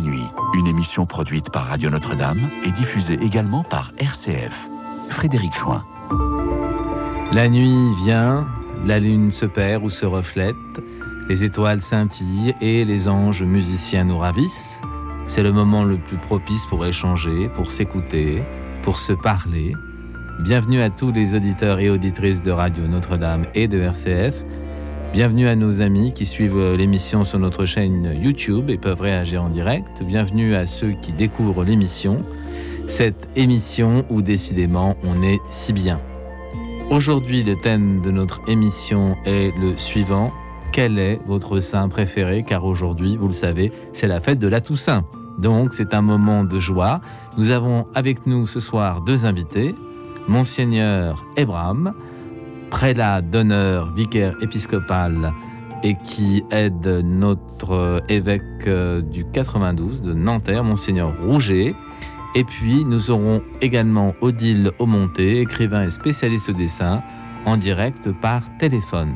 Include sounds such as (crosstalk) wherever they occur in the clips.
nuit, une émission produite par Radio Notre-Dame et diffusée également par RCF. Frédéric Chouin. La nuit vient, la lune se perd ou se reflète, les étoiles scintillent et les anges musiciens nous ravissent. C'est le moment le plus propice pour échanger, pour s'écouter, pour se parler. Bienvenue à tous les auditeurs et auditrices de Radio Notre-Dame et de RCF. Bienvenue à nos amis qui suivent l'émission sur notre chaîne YouTube et peuvent réagir en direct. Bienvenue à ceux qui découvrent l'émission. Cette émission où décidément on est si bien. Aujourd'hui, le thème de notre émission est le suivant. Quel est votre saint préféré? Car aujourd'hui, vous le savez, c'est la fête de la Toussaint. Donc c'est un moment de joie. Nous avons avec nous ce soir deux invités. Monseigneur Ebram, prélat d'honneur, vicaire épiscopal et qui aide notre évêque euh, du 92 de Nanterre, Monseigneur Rouget. Et puis nous aurons également Odile Aumonté, écrivain et spécialiste des dessin, en direct par téléphone.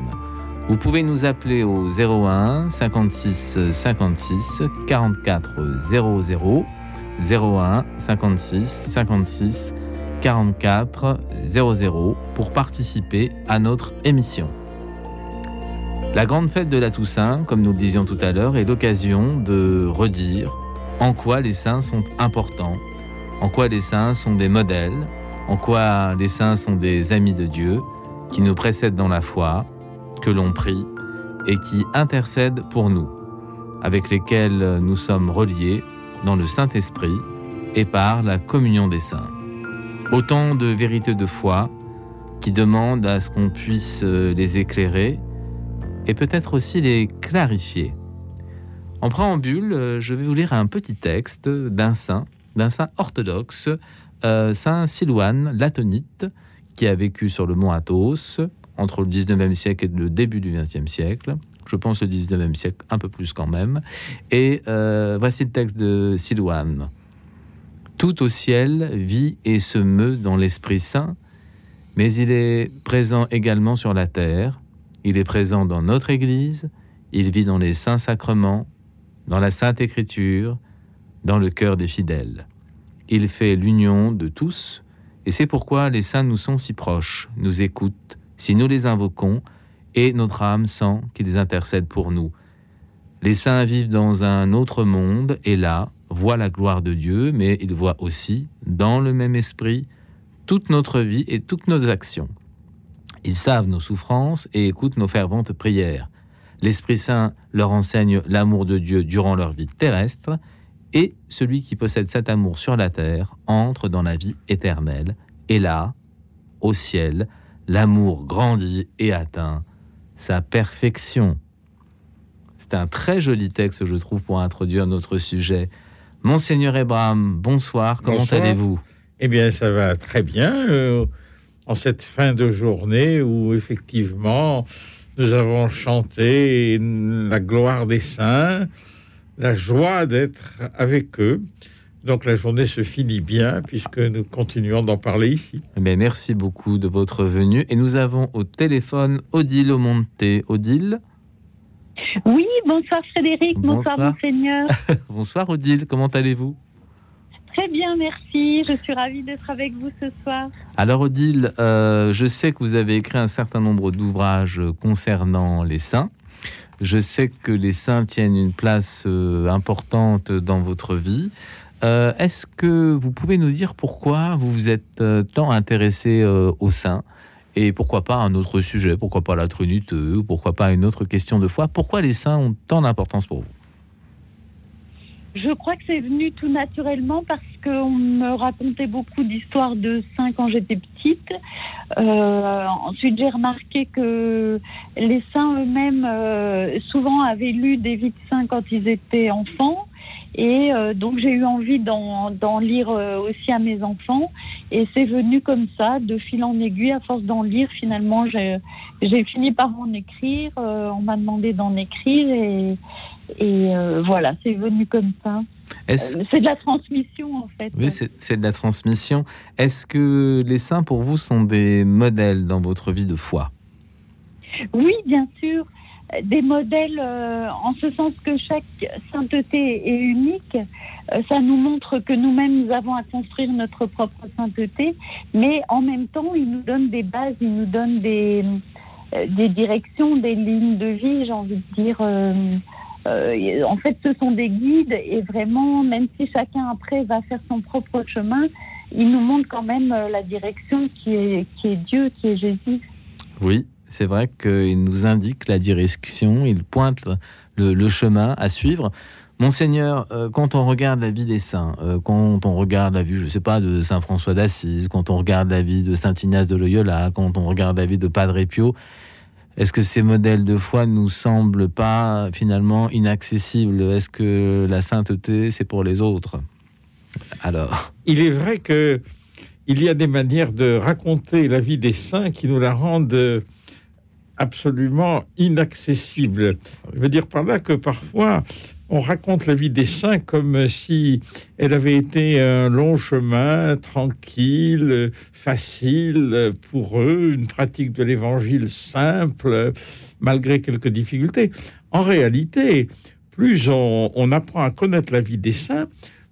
Vous pouvez nous appeler au 01 56 56 44 00 01 56 56 44 00 pour participer à notre émission. La grande fête de la Toussaint, comme nous le disions tout à l'heure, est l'occasion de redire en quoi les saints sont importants, en quoi les saints sont des modèles, en quoi les saints sont des amis de Dieu qui nous précèdent dans la foi, que l'on prie et qui intercèdent pour nous, avec lesquels nous sommes reliés dans le Saint-Esprit et par la communion des saints. Autant de vérités de foi qui demandent à ce qu'on puisse euh, les éclairer et peut-être aussi les clarifier. En préambule, euh, je vais vous lire un petit texte d'un saint, d'un saint orthodoxe, euh, saint Silouane, latonite, qui a vécu sur le mont Athos entre le 19e siècle et le début du 20e siècle. Je pense le 19e siècle, un peu plus quand même. Et voici le texte de Silouane. Tout au ciel vit et se meut dans l'Esprit Saint, mais il est présent également sur la terre, il est présent dans notre Église, il vit dans les saints sacrements, dans la Sainte Écriture, dans le cœur des fidèles. Il fait l'union de tous, et c'est pourquoi les saints nous sont si proches, nous écoutent, si nous les invoquons, et notre âme sent qu'ils intercèdent pour nous. Les saints vivent dans un autre monde, et là, voit la gloire de Dieu, mais il voit aussi, dans le même esprit, toute notre vie et toutes nos actions. Ils savent nos souffrances et écoutent nos ferventes prières. L'Esprit Saint leur enseigne l'amour de Dieu durant leur vie terrestre, et celui qui possède cet amour sur la terre entre dans la vie éternelle. Et là, au ciel, l'amour grandit et atteint sa perfection. C'est un très joli texte, je trouve, pour introduire notre sujet. Monseigneur Ebram, bonsoir, comment allez-vous? Eh bien, ça va très bien. Euh, en cette fin de journée où, effectivement, nous avons chanté la gloire des saints, la joie d'être avec eux. Donc la journée se finit bien puisque nous continuons d'en parler ici. Mais merci beaucoup de votre venue. Et nous avons au téléphone Odile Aumonté. Odile? Oui, bonsoir Frédéric, bonsoir, Monseigneur. (laughs) bonsoir Odile, comment allez-vous? Très bien, merci. Je suis ravie d'être avec vous ce soir. Alors Odile, euh, je sais que vous avez écrit un certain nombre d'ouvrages concernant les saints. Je sais que les saints tiennent une place euh, importante dans votre vie. Euh, est-ce que vous pouvez nous dire pourquoi vous vous êtes tant intéressé aux saints? Et pourquoi pas un autre sujet, pourquoi pas la Trinité, ou pourquoi pas une autre question de foi. Pourquoi les saints ont tant d'importance pour vous? Je crois que c'est venu tout naturellement parce qu'on me racontait beaucoup d'histoires de saints quand j'étais petite. Euh, ensuite, j'ai remarqué que les saints eux-mêmes euh, souvent avaient lu des vies de saints quand ils étaient enfants. Et euh, donc j'ai eu envie d'en lire euh, aussi à mes enfants. Et c'est venu comme ça, de fil en aiguille, à force d'en lire, finalement, j'ai fini par en écrire. Euh, on m'a demandé d'en écrire et, et voilà, c'est venu comme ça. C'est de la transmission en fait. Oui, c'est de la transmission. Est-ce que les saints pour vous sont des modèles dans votre vie de foi? Oui, bien sûr. Des modèles euh, en ce sens que chaque sainteté est unique. Euh, ça nous montre que nous-mêmes, nous avons à construire notre propre sainteté, mais en même temps, il nous donne des bases, il nous donne des, euh, des directions, des lignes de vie, j'ai envie de dire. en fait, ce sont des guides et vraiment, même si chacun après va faire son propre chemin, il nous montre quand même la direction qui est, qui est Dieu, qui est Jésus. Oui, c'est vrai qu'il nous indique la direction, il pointe le, chemin à suivre. Monseigneur, euh, quand on regarde la vie des saints, euh, quand on regarde la vie, je ne sais pas, de Saint François d'Assise, quand on regarde la vie de Saint Ignace de Loyola, quand on regarde la vie de Padre Pio, est-ce que ces modèles de foi nous semblent pas finalement inaccessibles? Est-ce que la sainteté, c'est pour les autres? Alors. Il est vrai que il y a des manières de raconter la vie des saints qui nous la rendent absolument inaccessible. Je veux dire par là que parfois, on raconte la vie des saints comme si elle avait été un long chemin, tranquille, facile pour eux, une pratique de l'évangile simple, malgré quelques difficultés. En réalité, plus on, on apprend à connaître la vie des saints,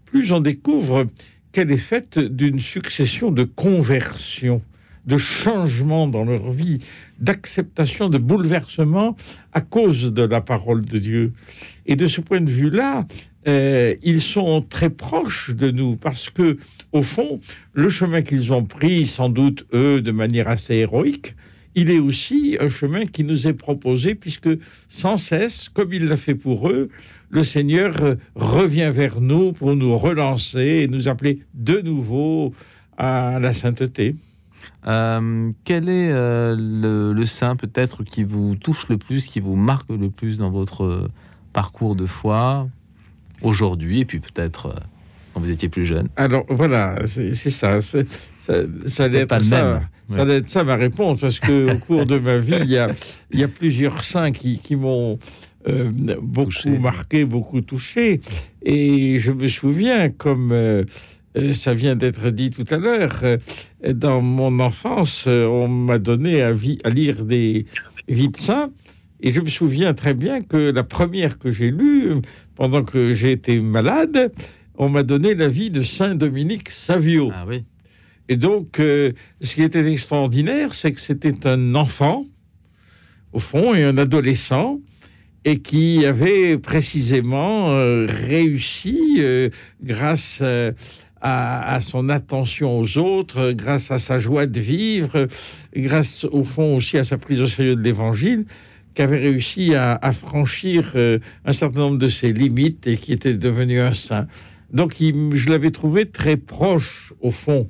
plus on découvre qu'elle est faite d'une succession de conversions de changements dans leur vie, d'acceptation, de bouleversement à cause de la parole de Dieu. Et de ce point de vue-là, euh, ils sont très proches de nous parce que, au fond, le chemin qu'ils ont pris, sans doute eux, de manière assez héroïque, il est aussi un chemin qui nous est proposé puisque sans cesse, comme il l'a fait pour eux, le Seigneur euh, revient vers nous pour nous relancer et nous appeler de nouveau à la sainteté. Euh, quel est euh, le, saint peut-être qui vous touche le plus, qui vous marque le plus dans votre euh, parcours de foi aujourd'hui et puis peut-être quand vous étiez plus jeune? Alors voilà, c'est ça. Ça, ça allait être ça. Ça être ça ma réponse parce que au cours de ma vie, il y a, il y a plusieurs saints qui, qui m'ont beaucoup marqué, beaucoup touché. Et je me souviens comme euh, ça vient d'être dit tout à l'heure, euh, dans mon enfance, euh, on m'a donné à, à, lire des vies de saints, et je me souviens très bien que la première que j'ai lue, pendant que j'étais malade, on m'a donné la vie de Saint Dominique Savio. Ah oui. Et donc, ce qui était extraordinaire, c'est que c'était un enfant, au fond, et un adolescent, et qui avait précisément réussi, grâce à, son attention aux autres, grâce à sa joie de vivre, grâce au fond aussi à sa prise au sérieux de l'Évangile, qu'avait réussi à, franchir euh, un certain nombre de ses limites et qui était devenu un saint. Donc je l'avais trouvé très proche, au fond,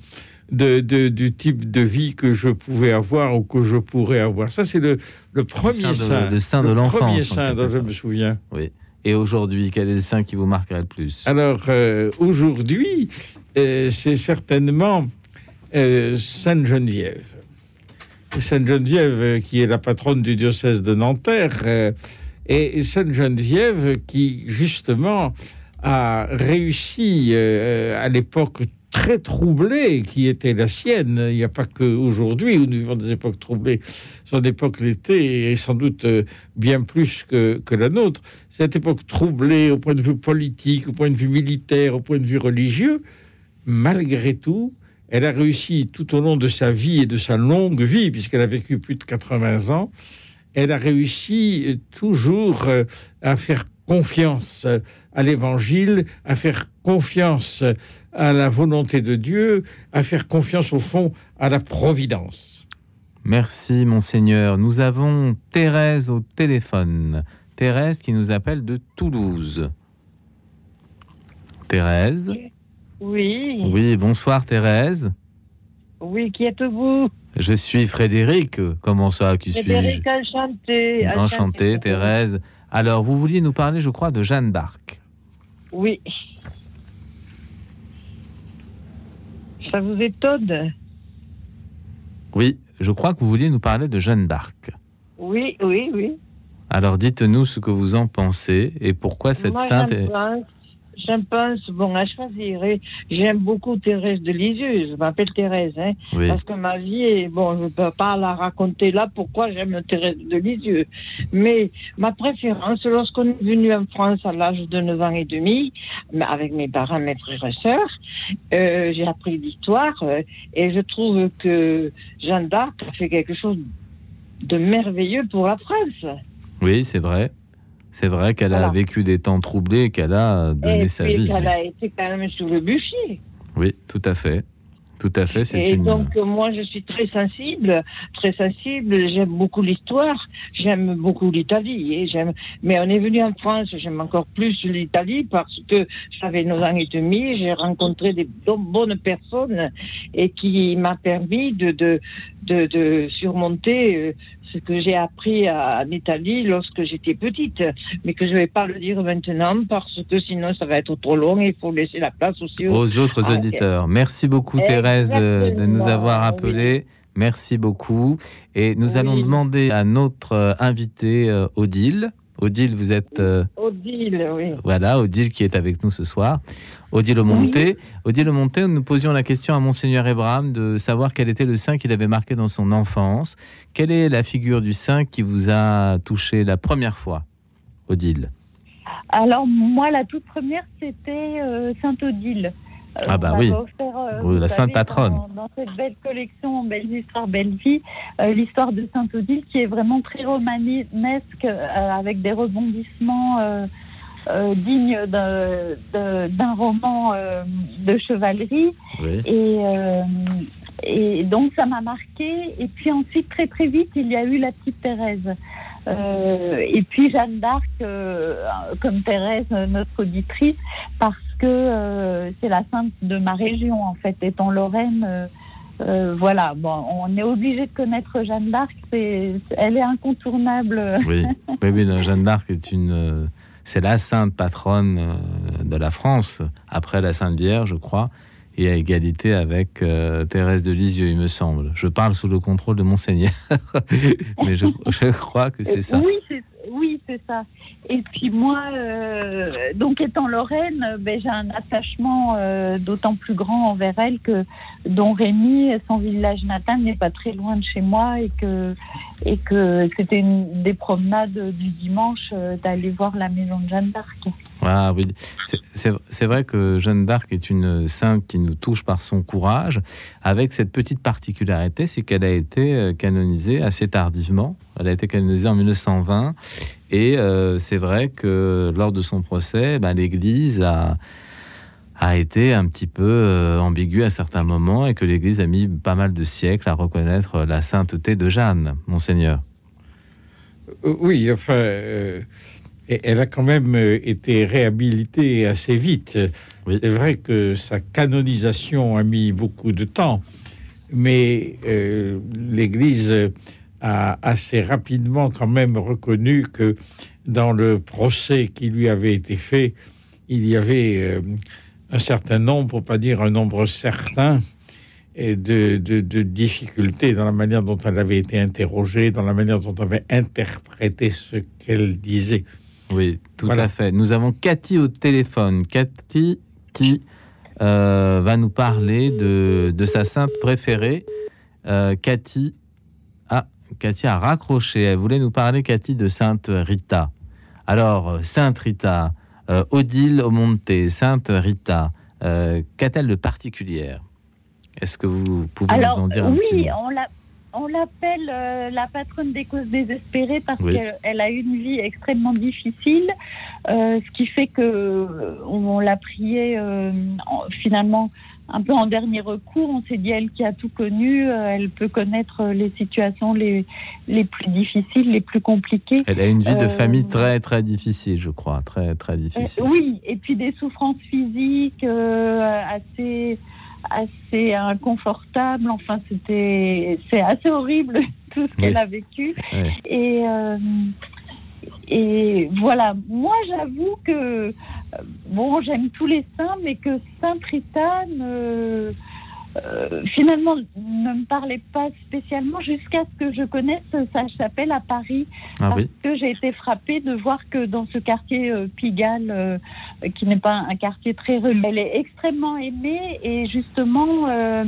de, du type de vie que je pouvais avoir ou que je pourrais avoir. Ça, c'est le, le, premier saint. le saint de l'enfance. Le premier saint dont je me souviens. Oui. Et aujourd'hui, quel est le saint qui vous marquerait le plus? Alors, euh, aujourd'hui, c'est certainement euh, Sainte Geneviève. Sainte Geneviève, euh, qui est la patronne du diocèse de Nanterre, et Sainte Geneviève qui, justement, a réussi à l'époque très troublée qui était la sienne. Il n'y a pas qu'aujourd'hui où nous vivons des époques troublées. Son époque l'était et sans doute bien plus que, que la nôtre. Cette époque troublée au point de vue politique, au point de vue militaire, au point de vue religieux, malgré tout, elle a réussi tout au long de sa vie et de sa longue vie, puisqu'elle a vécu plus de 80 ans, elle a réussi euh, toujours euh, à faire confiance à l'Évangile, à faire confiance à la volonté de Dieu, à faire confiance au fond à la providence. Merci monseigneur. Nous avons Thérèse au téléphone. Thérèse qui nous appelle de Toulouse. Thérèse? Oui. Oui, bonsoir Thérèse. Oui, qui êtes-vous? Je suis Frédéric. Comment ça, qui suis-je? Frédéric, enchanté. Enchanté, Thérèse. Alors, vous vouliez nous parler, je crois, de Jeanne d'Arc. Oui. Ça vous étonne? Oui, je crois que vous vouliez nous parler de Jeanne d'Arc. Oui, oui, oui. Alors, dites-nous ce que vous en pensez et pourquoi cette sainte... je pense, bon, à choisir, et j'aime beaucoup Thérèse de Lisieux, je m'appelle Thérèse, hein, Oui. parce que ma vie est, bon, je ne peux pas la raconter là pourquoi j'aime Thérèse de Lisieux. Mais ma préférence, lorsqu'on est venu en France à l'âge de 9 ans et demi, avec mes parents, mes frères et sœurs, euh, j'ai appris l'histoire, euh, et je trouve que Jeanne d'Arc a fait quelque chose de merveilleux pour la France. Oui, c'est vrai. C'est vrai qu'elle a vécu des temps troublés et qu'elle a donné et sa vie. qu'elle a été quand même sous le bûcher. Oui, tout à fait. Tout à fait, c'est Et une... donc, moi, je suis très sensible, très sensible. J'aime beaucoup l'histoire. J'aime beaucoup l'Italie. Et j'aime. Mais on est venu en France. J'aime encore plus l'Italie parce que j'avais 9 ans et demi. J'ai rencontré des bo- bonnes personnes et qui m'a permis de, de, de, de surmonter euh, ce que j'ai appris à- en Italie lorsque j'étais petite. Mais que je vais pas le dire maintenant parce que sinon ça va être trop long et il faut laisser la place aussi aux aux autres Ah, auditeurs. Merci beaucoup Thérèse euh, de nous avoir Exactement, appelés. Merci beaucoup. Et nous allons demander à notre euh, invité euh, Odile. Odile, vous êtes euh, Odile, oui. voilà Odile qui est avec nous ce soir. Odile Omonté. Odile Omonté, nous posions la question à monseigneur Abraham de savoir quel était le saint qu'il avait marqué dans son enfance. Quelle est la figure du saint qui vous a touché la première fois, Odile? Alors, moi, la toute première, c'était euh, Sainte-Odile. Euh, Ah bah oui. offert, euh, la sainte savez, patronne. Dans, dans cette belle collection Belles histoires, belles vies, euh, l'histoire de Sainte-Odile qui est vraiment très romanesque euh, avec des rebondissements euh, euh, dignes d'un- roman euh, de chevalerie. Oui. Et, euh, et donc ça m'a marqué. Et puis ensuite, très très vite, il y a eu la petite Thérèse. Euh, et puis Jeanne d'Arc, euh, comme Thérèse, euh, notre auditrice, parce que euh, c'est la sainte de ma région, en fait, étant Lorraine. euh, euh, voilà, bon, on est obligé de connaître Jeanne d'Arc, c'est, elle est incontournable. Oui, (laughs) oui, oui, non, Jeanne d'Arc est une, euh, c'est la sainte patronne euh, de la France, après la Sainte Vierge, je crois, et à égalité avec Thérèse de Lisieux, il me semble. Je parle sous le contrôle de Monseigneur, (laughs) mais je, je crois que c'est ça. Oui, c'est, oui, c'est ça. Et puis moi, euh, donc étant Lorraine, euh, ben, j'ai un attachement euh, d'autant plus grand envers elle que Don Rémy, son village natal, n'est pas très loin de chez moi et que, et que c'était une des promenades du dimanche euh, d'aller voir la maison de Jeanne d'Arc. Ah oui, C'est- vrai que Jeanne d'Arc est une sainte qui nous touche par son courage, avec cette petite particularité, c'est qu'elle a été euh, canonisée assez tardivement. Elle a été canonisée en 1920, et euh, c'est vrai que lors de son procès, ben, l'Église a a été un petit peu euh, ambiguë à certains moments et que l'Église a mis pas mal de siècles à reconnaître la sainteté de Jeanne, monseigneur. Oui, enfin, et- elle a quand même euh, été réhabilitée assez vite. Oui. C'est vrai que sa canonisation a mis beaucoup de temps, mais euh, l'Église a assez rapidement quand même reconnu que dans le procès qui lui avait été fait, il y avait euh, un certain nombre, pour pas dire un nombre certain, et de, de, de difficultés dans la manière dont elle avait été interrogée, dans la manière dont on avait interprété ce qu'elle disait. Oui, tout Voilà. à fait. Nous avons Cathy au téléphone. Cathy qui euh, va nous parler de, de sa sainte préférée. Euh, Cathy, ah, Cathy a raccroché. Elle voulait nous parler, Cathy, de Sainte Rita. Alors, euh, Sainte Rita, euh, Odile Omonte, Sainte Rita, euh, qu'a-t-elle de particulière? Est-ce que vous pouvez Alors, nous en dire un petit oui, mot? on l'a- on l'appelle euh, la patronne des causes désespérées parce Oui. qu'elle elle a eu une vie extrêmement difficile, euh, ce qui fait que euh, on, l'a priée euh, en- finalement un peu en dernier recours. On s'est dit elle qui a tout connu, elle peut connaître les situations les les plus difficiles, les plus compliquées. Elle a une vie de famille très, très difficile, je crois. Très, très difficile. oui, et puis des souffrances physiques assez assez inconfortables. Enfin, c'était c'est assez horrible (laughs) tout ce qu'elle a vécu. Et euh, et voilà, moi j'avoue que euh, bon, j'aime tous les saints, mais que Sainte Rita ne finalement ne me parlait pas spécialement jusqu'à ce que je connaisse sa chapelle à Paris. Ah parce oui. que j'ai été frappée de voir que dans ce quartier euh, Pigalle, euh, qui n'est pas un quartier très relevé, elle est extrêmement aimée et justement euh,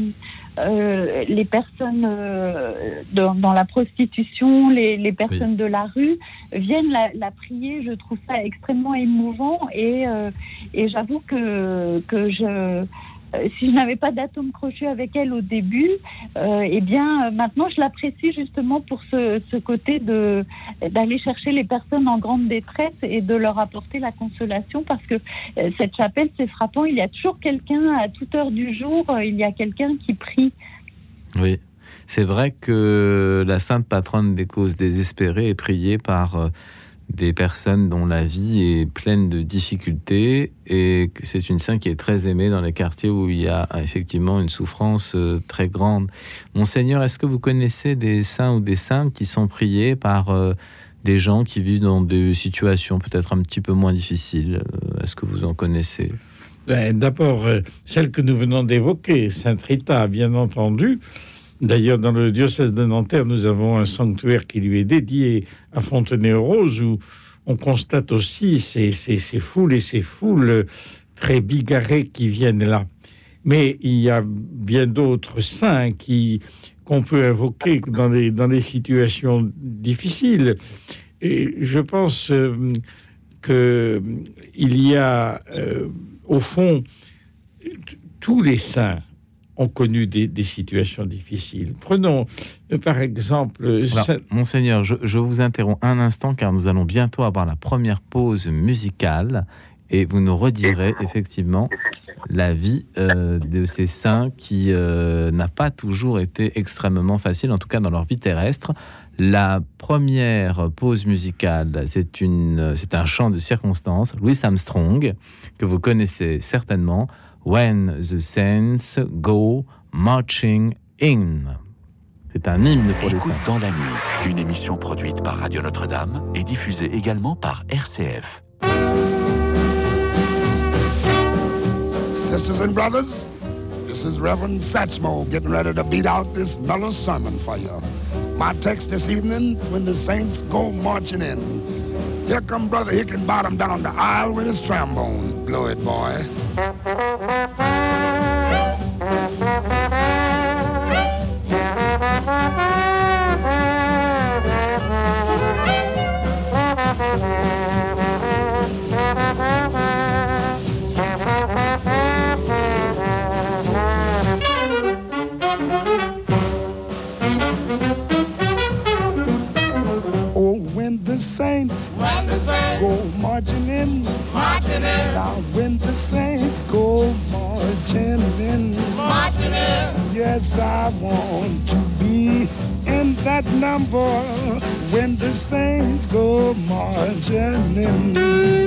euh, les personnes euh, dans, dans la prostitution, les, les personnes de la rue viennent la, la prier. Je trouve ça extrêmement émouvant et, euh, et j'avoue que, que je euh, si je n'avais pas d'atome crochet avec elle au début, euh, eh bien euh, maintenant je l'apprécie justement pour ce, ce côté de d'aller chercher les personnes en grande détresse et de leur apporter la consolation parce que euh, cette chapelle c'est frappant, il y a toujours quelqu'un à toute heure du jour, euh, il y a quelqu'un qui prie. Oui. C'est vrai que la sainte patronne des causes désespérées est priée par euh, des personnes dont la vie est pleine de difficultés et c'est une sainte qui est très aimée dans les quartiers où il y a effectivement une souffrance euh, très grande. Monseigneur, est-ce que vous connaissez des saints ou des saintes qui sont priés par euh, des gens qui vivent dans des situations peut-être un petit peu moins difficiles Euh, Est-ce que vous en connaissez? Ben, D'abord, celle que nous venons d'évoquer, Sainte Rita, bien entendu. D'ailleurs, dans le diocèse de Nanterre, nous avons un sanctuaire qui lui est dédié à Fontenay-aux-Roses, où on constate aussi ces, foules et ces foules très bigarrées qui viennent là. Mais il y a bien d'autres saints qui qu'on peut invoquer dans les situations difficiles. Et je pense euh, que il y a, euh, au fond, tous les saints ont connu des, des situations difficiles. Prenons, euh, par exemple, Alors, Saint- Monseigneur, je, je vous interromps un instant car nous allons bientôt avoir la première pause musicale et vous nous redirez effectivement la vie euh, de ces saints qui euh, n'a pas toujours été extrêmement facile, en tout cas dans leur vie terrestre. La première pause musicale, c'est une, c'est un chant de circonstance, Louis Armstrong, que vous connaissez certainement. When the Saints Go Marching In. C'est un hymne pour les Écoute saints. dans la nuit, une émission produite par Radio Notre-Dame et diffusée également par RCF. Sisters and brothers, this is Reverend Satchmo getting ready to beat out this mellow sermon for you. My text this evening is when the saints go marching in. Here come Brother Hickenbottom down the aisle with his trombone. Blow it, boy. Oh, when the saints, go marching in, marching in. Now when the saints go marching in, marching in. Yes, I want to be in that number when the saints go marching in.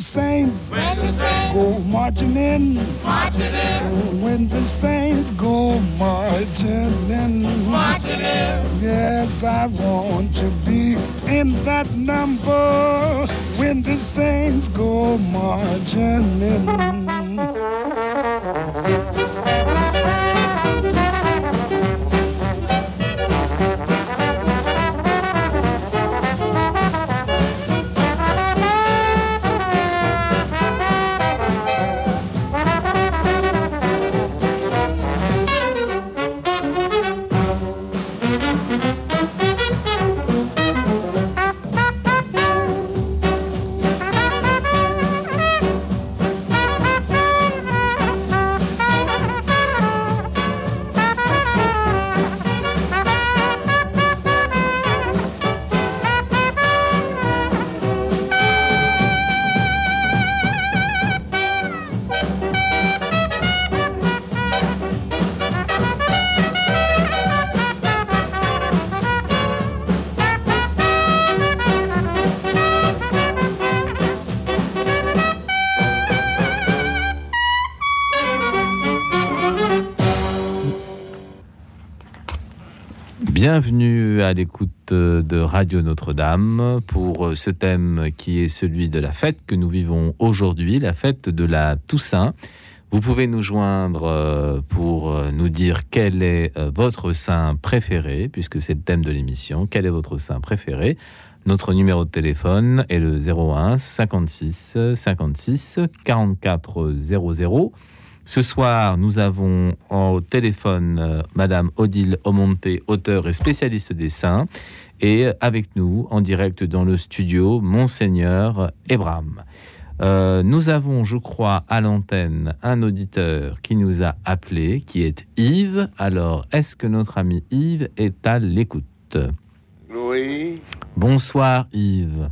When the saints, go marching in, marching in. When the saints go marching in, marching in. Yes, I want to be in that number when the saints go marching in. Bienvenue à l'écoute de Radio Notre-Dame pour ce thème qui est celui de la fête que nous vivons aujourd'hui, la fête de la Toussaint. Vous pouvez nous joindre euh, pour euh, nous dire quel est euh, votre saint préféré, puisque c'est le thème de l'émission. Quel est votre saint préféré? Notre numéro de téléphone est le 01 56 56 44 00. Ce soir, nous avons au téléphone Madame Odile Omonte, auteur et spécialiste des saints, et avec nous, en direct dans le studio, Monseigneur Ebram. Euh, nous avons, je crois, à l'antenne un auditeur qui nous a appelé, qui est Yves. Alors, est-ce que notre ami Yves est à l'écoute? Oui. Bonsoir Yves.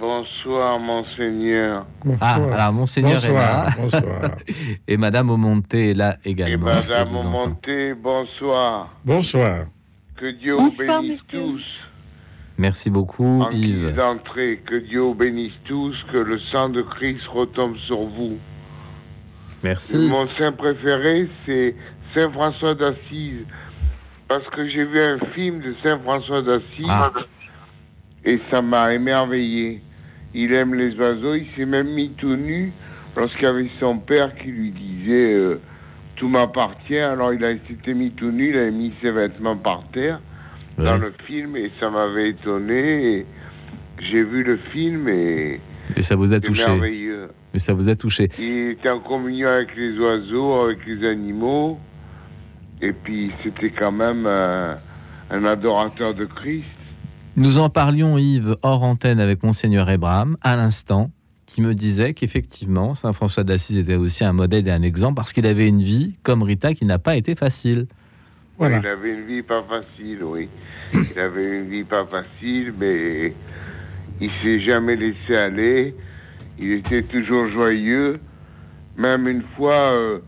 Bonsoir, monseigneur. Ah, alors monseigneur est là. Bonsoir. (laughs) Et madame Aumonté est là Et également. madame Je vous entends. Monté, bonsoir. Bonsoir. Que Dieu Bonsoir, bénisse monsieur. tous. Merci beaucoup En Yves. d'entrée, que Dieu bénisse tous, que le sang de Christ retombe sur vous. Merci. Mon saint préféré, c'est Saint François d'Assise. Parce que j'ai vu un film de Saint François d'Assise Ah. et ça m'a émerveillé. Il aime les oiseaux, il s'est même mis tout nu lorsqu'il y avait son père qui lui disait euh, Tout m'appartient. Alors il a s'était mis tout nu, il avait mis ses vêtements par terre dans le film et ça m'avait étonné. J'ai vu le film et Et ça vous a touché. merveilleux. Et ça vous a touché. Il était en communion avec les oiseaux, avec les animaux. Et puis, c'était quand même un adorateur de Christ. Nous en parlions, Yves, hors antenne avec Monseigneur Ebram, à l'instant, qui me disait qu'effectivement, Saint François d'Assise était aussi un modèle et un exemple parce qu'il avait une vie, comme Rita, qui n'a pas été facile. Voilà. Il avait une vie pas facile, oui. Il avait une vie pas facile, mais il s'est jamais laissé aller. Il était toujours joyeux. Même une fois, euh,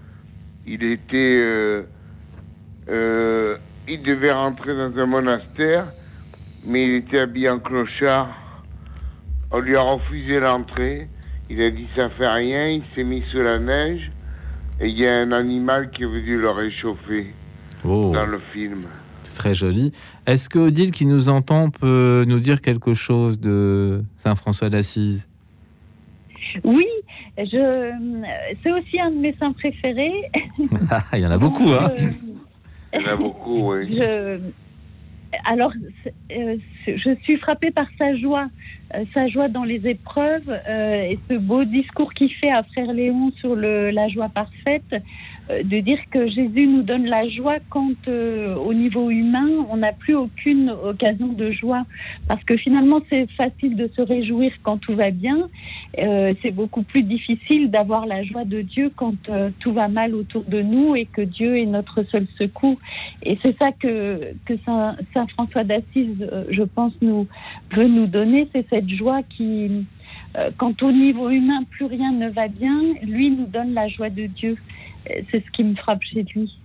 il était... euh, euh, il devait rentrer dans un monastère, mais il était habillé en clochard. On lui a refusé l'entrée. Il a dit ça fait rien. Il s'est mis sous la neige. Et il y a un animal qui est venu le réchauffer Oh, dans le film. c'est très joli. Est-ce que Odile, qui nous entend, peut nous dire quelque chose de Saint François d'Assise? Oui, je, c'est aussi un de mes saints préférés. (laughs) Ah, Il y en a beaucoup, hein Il y en a beaucoup, oui. je, alors, euh, je suis frappée par sa joie, euh, sa joie dans les épreuves euh, et ce beau discours qu'il fait à Frère Léon sur la joie parfaite, de dire que Jésus nous donne la joie quand, euh, au niveau humain, on n'a plus aucune occasion de joie. Parce que finalement, c'est facile de se réjouir quand tout va bien. Euh, c'est beaucoup plus difficile d'avoir la joie de Dieu quand euh, tout va mal autour de nous et que Dieu est notre seul secours. Et c'est ça que, que Saint, Saint François d'Assise, euh, je pense, nous veut nous donner, c'est cette joie qui, euh, quand au niveau humain plus rien ne va bien, lui nous donne la joie de Dieu. C'est ce qui me frappe chez lui.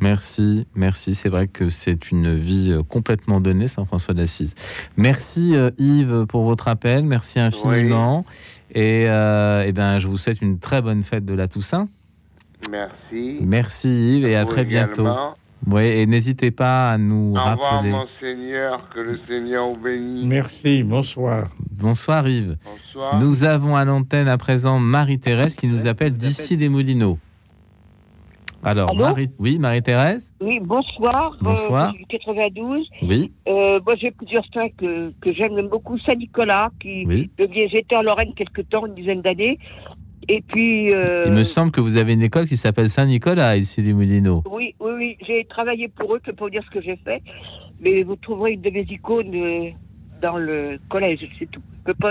Merci, merci. C'est vrai que c'est une vie euh, complètement donnée, Saint François d'Assise. Merci euh, Yves pour votre appel, merci infiniment. Et, euh, eh ben, je vous souhaite une très bonne fête de la Toussaint. Merci. Merci Yves et à Vous très bientôt. également. Oui, et n'hésitez pas à nous Au revoir, rappeler. Monseigneur. Que le Seigneur vous bénisse. Merci, bonsoir. Bonsoir Yves. Bonsoir. Nous avons à l'antenne à présent Marie-Thérèse qui nous appelle d'ici des Moulineaux. Alors, Allô Marie... oui, Marie-Thérèse Oui, bonsoir. Bonsoir. Euh, 92. Oui, Euh, moi, j'ai plusieurs saints que, que j'aime beaucoup. Saint-Nicolas, qui oui. j'étais en Lorraine quelque temps, une dizaine d'années. Et puis, euh, Il me semble que vous avez une école qui s'appelle Saint-Nicolas ici des Moulineaux. oui, oui, oui, j'ai travaillé pour eux, que pour dire ce que j'ai fait. Mais vous trouverez une de mes icônes dans le collège, c'est tout.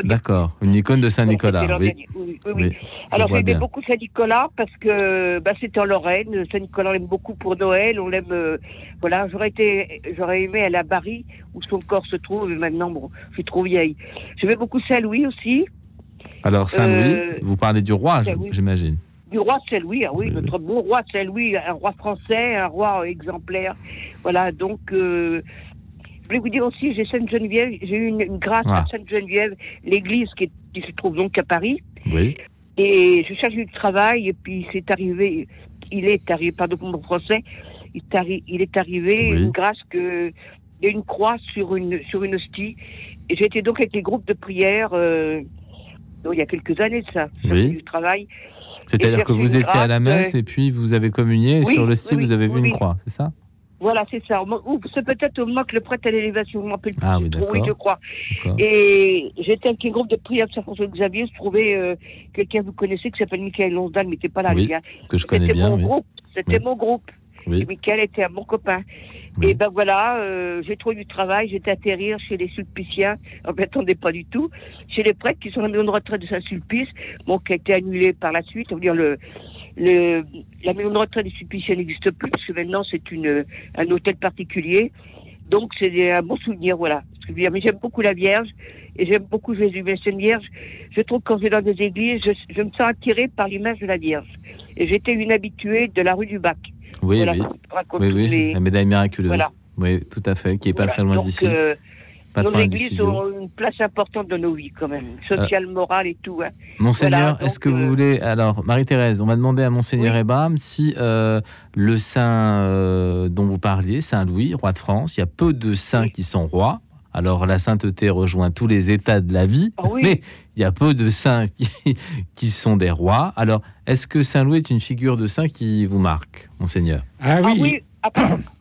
D'accord, une icône de Saint-Nicolas. Oui, oui, oui, oui. Alors j'aimais beaucoup Saint-Nicolas parce que bah, c'était en Lorraine. Saint-Nicolas on l'aime beaucoup pour Noël. On l'aime. euh, voilà, j'aurais été, j'aurais aimé aller à Bari où son corps se trouve. Mais maintenant, bon, je suis trop vieille. J'aimais beaucoup Saint-Louis aussi. Alors, Saint-Louis, Euh, vous parlez du roi, j'imagine. Du roi Saint-Louis, ah oui, notre bon roi Saint-Louis, un roi français, un roi exemplaire. Voilà, donc euh, je voulais vous dire aussi, j'ai Sainte-Geneviève, j'ai eu une, une grâce Ah. à Sainte-Geneviève, l'église qui, est- qui se trouve donc à Paris. Oui, Et je cherchais du travail, et puis c'est arrivé, il est arrivé, pardon pour mon français, il est, arri- il est arrivé Oui. une grâce que il y a une croix sur une, sur une hostie. Et j'étais donc avec les groupes de prière, euh, oh, il y a quelques années de ça, Oui. du travail. C'est-à-dire que vous étiez à la messe euh, et puis vous avez communié et Oui, sur oui, vous avez vu une croix, c'est ça? Voilà, c'est ça. Ou c'est peut-être au que le prêtre à l'élévation, je plus. Ah oui, oui, je crois. Et j'étais avec un groupe de prière de Saint-François-Xavier, je trouvais euh, quelqu'un que vous connaissez qui s'appelle Michael Lonsdal, mais n'était pas là, Oui, lui. hein. Que je connais bien, mon oui. groupe. C'était mon groupe. Et Michael était un bon copain. Et ben voilà, euh, j'ai trouvé du travail, j'étais atterrir chez les Sulpiciens, on ne m'attendait pas du tout, chez les prêtres qui sont dans la maison de retraite de Saint-Sulpice, bon, qui a été annulé par la suite, on veut dire le, le, la maison de retraite des Sulpiciens n'existe plus, parce que maintenant c'est une, un hôtel particulier, donc c'est un bon souvenir, voilà. Mais j'aime beaucoup la Vierge, et j'aime beaucoup Jésus, mais c'est une Vierge, je trouve que quand je vais dans des églises, je, je me sens attirée par l'image de la Vierge. Et j'étais une habituée de la rue du Bac. Oui, voilà, oui. Oui, oui, les- la médaille miraculeuse. Voilà. Oui, tout à fait, qui est pas Voilà. très loin d'ici. euh, églises studio. ont une place importante dans nos vies, quand même, sociale, morale et tout. hein. Monseigneur, Voilà, est-ce que vous euh, voulez alors Marie-Thérèse, on va demander à Monseigneur Oui. Abraham si euh, le saint euh, dont vous parliez, Saint Louis, roi de France, il y a peu de saints Oui. qui sont rois. Alors la sainteté rejoint tous les états de la vie, Ah oui. mais il y a peu de saints qui, (laughs) qui sont des rois. Alors est-ce que Saint Louis est une figure de saint qui vous marque, Monseigneur? Ah Ah oui, en-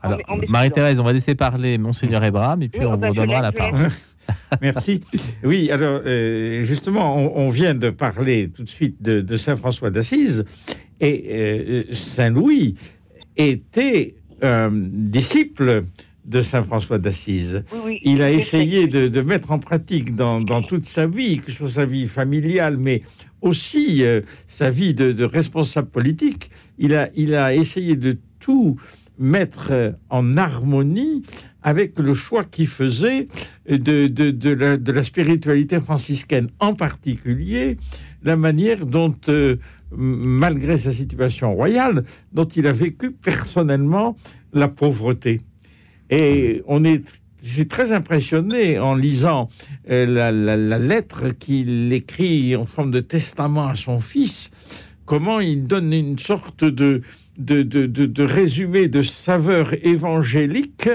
Alors. Marie-Thérèse, on va laisser parler Monseigneur Abraham et puis Oui, on vous donnera la parole. (laughs) merci. Oui, alors euh, justement, on, on vient de parler tout de suite de, de Saint François d'Assise et euh, Saint Louis était euh, disciple de Saint François d'Assise. Oui, oui, Il a essayé de, de mettre en pratique dans, dans toute sa vie, que ce soit sa vie familiale, mais aussi euh, sa vie de, de responsable politique, il a, il a essayé de tout mettre en harmonie avec le choix qu'il faisait de, de, de, la, spiritualité franciscaine, en particulier la manière dont, euh, malgré sa situation royale, dont il a vécu personnellement la pauvreté. Et on est, je suis très impressionné en lisant euh, la- la lettre qu'il écrit en forme de testament à son fils, comment il donne une sorte de, de, de, de- de résumé de saveur évangélique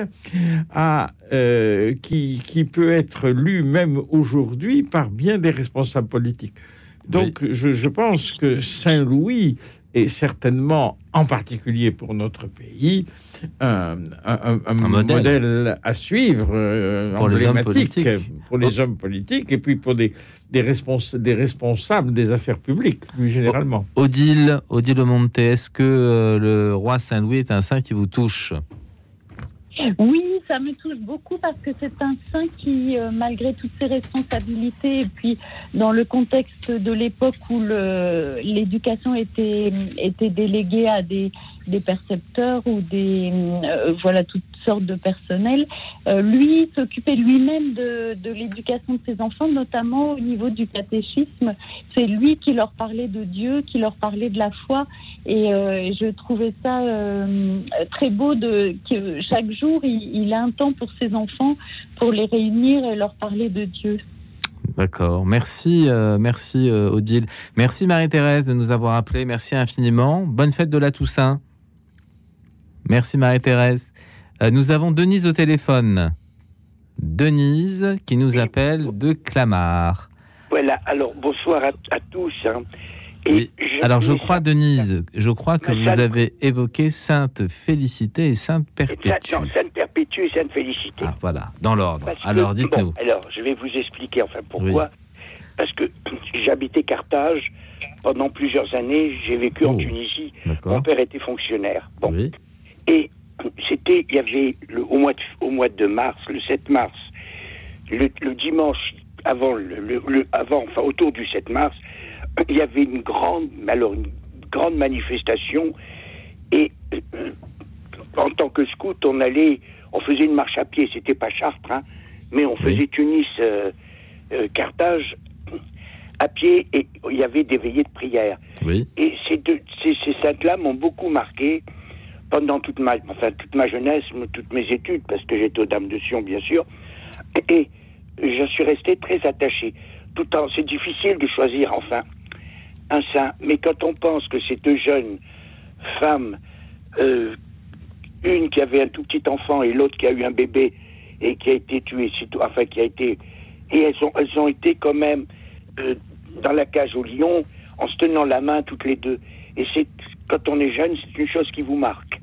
à, euh, qui, qui peut être lu même aujourd'hui par bien des responsables politiques. Donc je, je pense que Saint-Louis est certainement, en particulier pour notre pays, un, un- un- un modèle. modèle. à suivre, euh, Pour les hommes emblématique politiques. pour les hommes politiques et puis pour des, des, respons- des responsables des affaires publiques, plus généralement. Odile, Odile Monte, est-ce que euh, le roi Saint-Louis est un saint qui vous touche? Oui, ça me touche beaucoup parce que c'est un saint qui, euh, malgré toutes ses responsabilités, et puis dans le contexte de l'époque où l'éducation était, était déléguée à des, des percepteurs ou des euh, voilà toutes sortes de personnel, euh, lui s'occupait lui-même de, l'éducation de ses enfants, notamment au niveau du catéchisme. C'est lui qui leur parlait de Dieu, qui leur parlait de la foi. Et euh, je trouvais ça euh, très beau que chaque jour il, il a un temps pour ses enfants pour les réunir et leur parler de Dieu. D'accord. Merci, merci Odile. Merci Marie-Thérèse de nous avoir appelés. Merci infiniment. Bonne fête de la Toussaint. Merci Marie-Thérèse. Euh, nous avons Denise au téléphone. Denise qui nous Oui. appelle de Clamart. Voilà, alors bonsoir à, à tous. hein. Et Oui. Alors je crois, Denise, je crois que vous avez évoqué Sainte Félicité et Sainte Perpétue. non, Sainte Perpétue et Sainte Félicité. Ah, voilà, dans l'ordre. Alors dites-nous. bon, alors, je vais vous expliquer enfin pourquoi. Parce que (clears throat) j'habitais Carthage pendant plusieurs années. J'ai vécu en Oh. Tunisie. Mon père était fonctionnaire. Bon. Oui. Et c'était, il y avait le, au, mois de, au mois de mars, le 7 mars, le, le dimanche avant, le, avant, enfin autour du 7 mars, il y avait une grande, alors une grande manifestation. Et euh, en tant que scout, on allait, on faisait une marche à pied. C'était pas Chartres, hein, mais on Oui. faisait Tunis, euh, euh, Carthage à pied et il y avait des veillées de prière. Oui. Et ces, deux, ces, ces saintes-là m'ont beaucoup marqué pendant toute ma, enfin, toute ma jeunesse, toutes mes études, parce que j'étais aux Dames de Sion, bien sûr. Et je suis resté très attaché. Tout en, c'est difficile de choisir, enfin, un saint. Mais quand on pense que ces deux jeunes femmes, euh, une qui avait un tout petit enfant et l'autre qui a eu un bébé, et qui a été tuée, enfin qui a été et elles ont elles ont été quand même euh, dans la cage au lion en se tenant la main toutes les deux. Et c'est quand on est jeune, c'est une chose qui vous marque.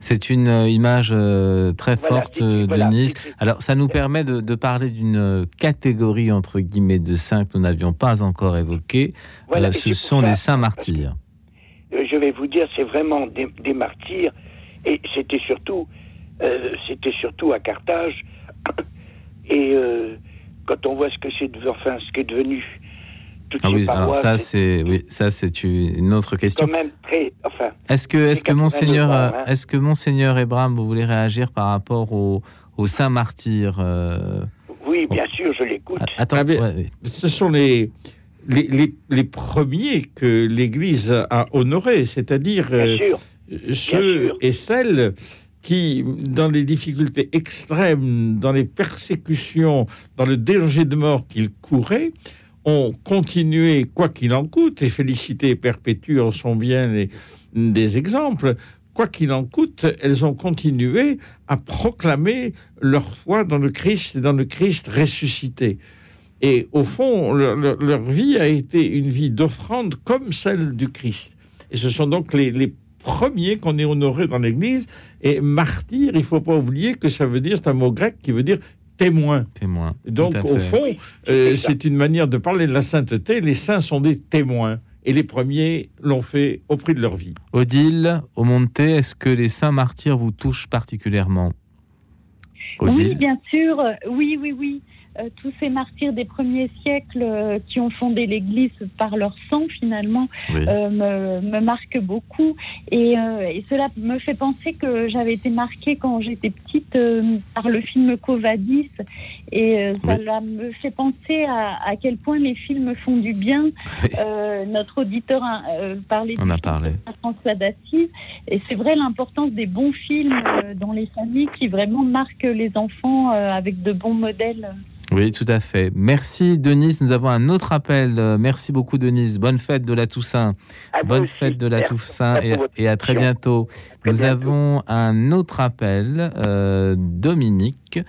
C'est une euh, image euh, très Voilà, forte, euh, voilà, c'est- c'est- Alors, ça nous permet de, de parler d'une catégorie, entre guillemets, de saints que nous n'avions pas encore évoquée. Voilà, Euh, ce sont les saints martyrs. Je vais vous dire, c'est vraiment des, des martyrs. Et c'était surtout, euh, c'était surtout à Carthage. Et quand on voit ce que c'est, de- enfin, ce qui est devenu toutes Ah ces oui, alors ça, c'est oui, ça, c'est une autre question. quand même très, enfin, Est-ce que, est-ce que 82 monseigneur, hein. est-ce que monseigneur Ebram, vous voulez réagir par rapport aux aux saints martyrs euh, oui, bien sûr, je l'écoute. a- Attends, Ah, mais- ouais, ouais. Ce sont les, les, les, les premiers que l'Église a honorés, c'est-à-dire euh, sûr, ceux et celles qui, dans les difficultés extrêmes, dans les persécutions, dans le danger de mort qu'ils couraient, ont continué, quoi qu'il en coûte, et Félicité et Perpétue en sont bien les- des exemples, quoi qu'il en coûte, elles ont continué à proclamer leur foi dans le Christ et dans le Christ ressuscité. Et au fond, leur, leur- vie a été une vie d'offrande comme celle du Christ. Et ce sont donc les, les premiers qu'on ait honorés dans l'Église. Et martyr, il faut pas oublier que ça veut dire, c'est un mot grec qui veut dire témoin. témoin. Donc, au fond, euh, c'est une manière de parler de la sainteté. Les saints sont des témoins. Et les premiers l'ont fait au prix de leur vie. Odile, au Monte, est-ce que les saints martyrs vous touchent particulièrement? Oui, bien sûr. Oui, oui, oui. Euh, tous ces martyrs des premiers siècles euh, qui ont fondé l'Église par leur sang, finalement, Oui. euh, me, me marquent beaucoup. Et, et cela me fait penser que j'avais été marquée quand j'étais petite par le film Covadis. Et Oui. là, me fait penser à, à quel point les films font du bien. Oui. Notre auditeur hein, parlait On a parlé. de François d'Assise. Et c'est vrai l'importance des bons films dans les familles qui vraiment marquent les enfants avec de bons modèles. Oui, tout à fait. Merci Denise. Nous avons un autre appel. Euh, Merci beaucoup Denise. Bonne fête de la Toussaint. À Bonne aussi. fête de la Merci. Toussaint Merci et, à très bientôt. Très Nous bientôt. avons un autre appel, euh, Dominique,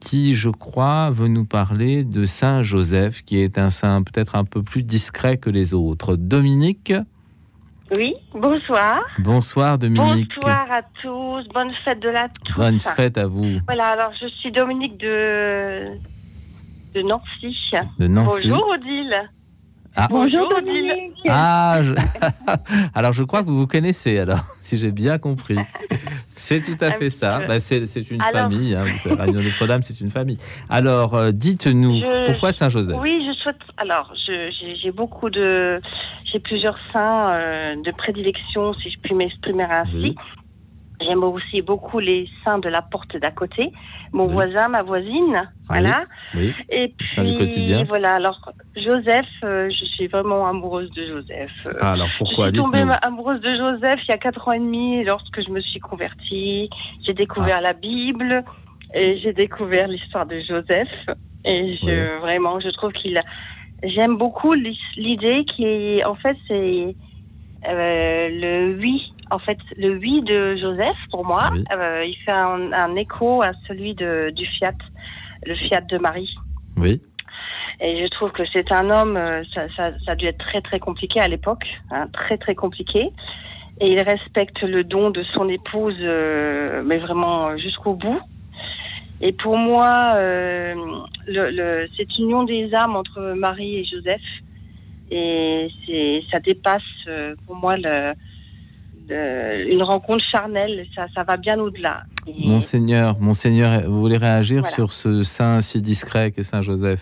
qui, je crois, veut nous parler de Saint Joseph, qui est un saint peut-être un peu plus discret que les autres. Dominique, Oui, bonsoir. bonsoir Dominique. Bonsoir à tous. Bonne fête de la Toussaint. Bonne fête à vous Voilà, alors je suis Dominique de, de Nancy. de Nancy. Bonjour Odile. Ah. Bonjour Odile. Ah, je- (laughs) alors je crois que vous vous connaissez, alors, (laughs) si j'ai bien compris. C'est tout à Un fait ça. Bah, c'est une Alors- famille. Hein. Vous savez, Radio Notre-Dame, c'est une famille. Alors, euh, dites-nous, Je- pourquoi Saint-Joseph Oui, je souhaite. Alors, j'ai j'ai beaucoup de. J'ai plusieurs saints euh, de prédilection, si je puis m'exprimer ainsi. Oui. J'aime aussi beaucoup les saints de la porte d'à côté. Mon Oui. voisin, ma voisine. Voilà. Oui, Et puis, quotidien. voilà. Alors, Joseph, euh, je suis vraiment amoureuse de Joseph. Euh, Ah, alors pourquoi je suis tombée amoureuse de Joseph il y a quatre ans et demi lorsque je me suis convertie. J'ai découvert Ah. la Bible et j'ai découvert l'histoire de Joseph. Et je, vraiment, je trouve qu'il a... J'aime beaucoup l'idée qui en fait, c'est euh, le oui. En fait, le oui de Joseph, pour moi, Oui. euh, il fait un, un écho à celui de, du Fiat, le Fiat de Marie. Oui, Et je trouve que c'est un homme, euh, ça, ça, ça a dû être très très compliqué à l'époque, hein, très très compliqué. Et il respecte le don de son épouse, euh, mais vraiment jusqu'au bout. Et pour moi, euh, le, le, cette union des âmes entre Marie et Joseph, et ça dépasse euh, pour moi le, le- une rencontre charnelle. Ça, ça va bien au-delà. Et- Monseigneur, Monseigneur, vous voulez réagir Voilà. sur ce saint si discret qu'est Saint-Joseph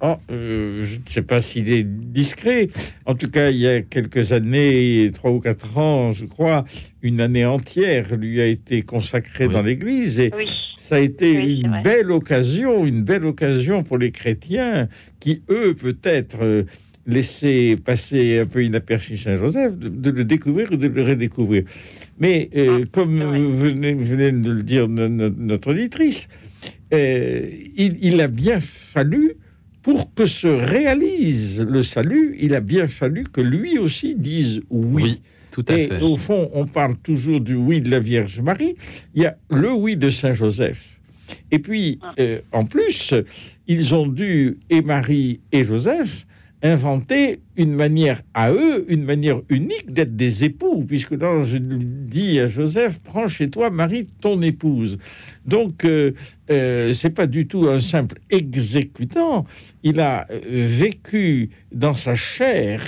Oh, euh, je ne sais pas s'il est discret. En tout cas, il y a quelques années, trois ou quatre ans, je crois, une année entière lui a été consacrée Oui. dans l'Église. Et oui. ça a été Oui, une belle occasion, une belle occasion pour les chrétiens qui, eux, peut-être, euh, laissaient passer un peu inaperçu Saint-Joseph, de, de le découvrir ou de le redécouvrir. Mais euh, Ah, comme vous venez de le dire no- no- notre auditrice, euh, il, il a bien fallu, pour que se réalise le salut, il a bien fallu que lui aussi dise oui. tout à Et fait. au fond, on parle toujours du oui de la Vierge Marie. Il y a le oui de Saint Joseph. Et puis, euh, en plus, ils ont dû, et Marie et Joseph, inventer une manière à eux, une manière unique d'être des époux, puisque l'ange dit à Joseph, prends chez toi Marie, ton épouse. Donc, euh, euh, c'est pas du tout un simple exécutant. Il a euh, vécu dans sa chair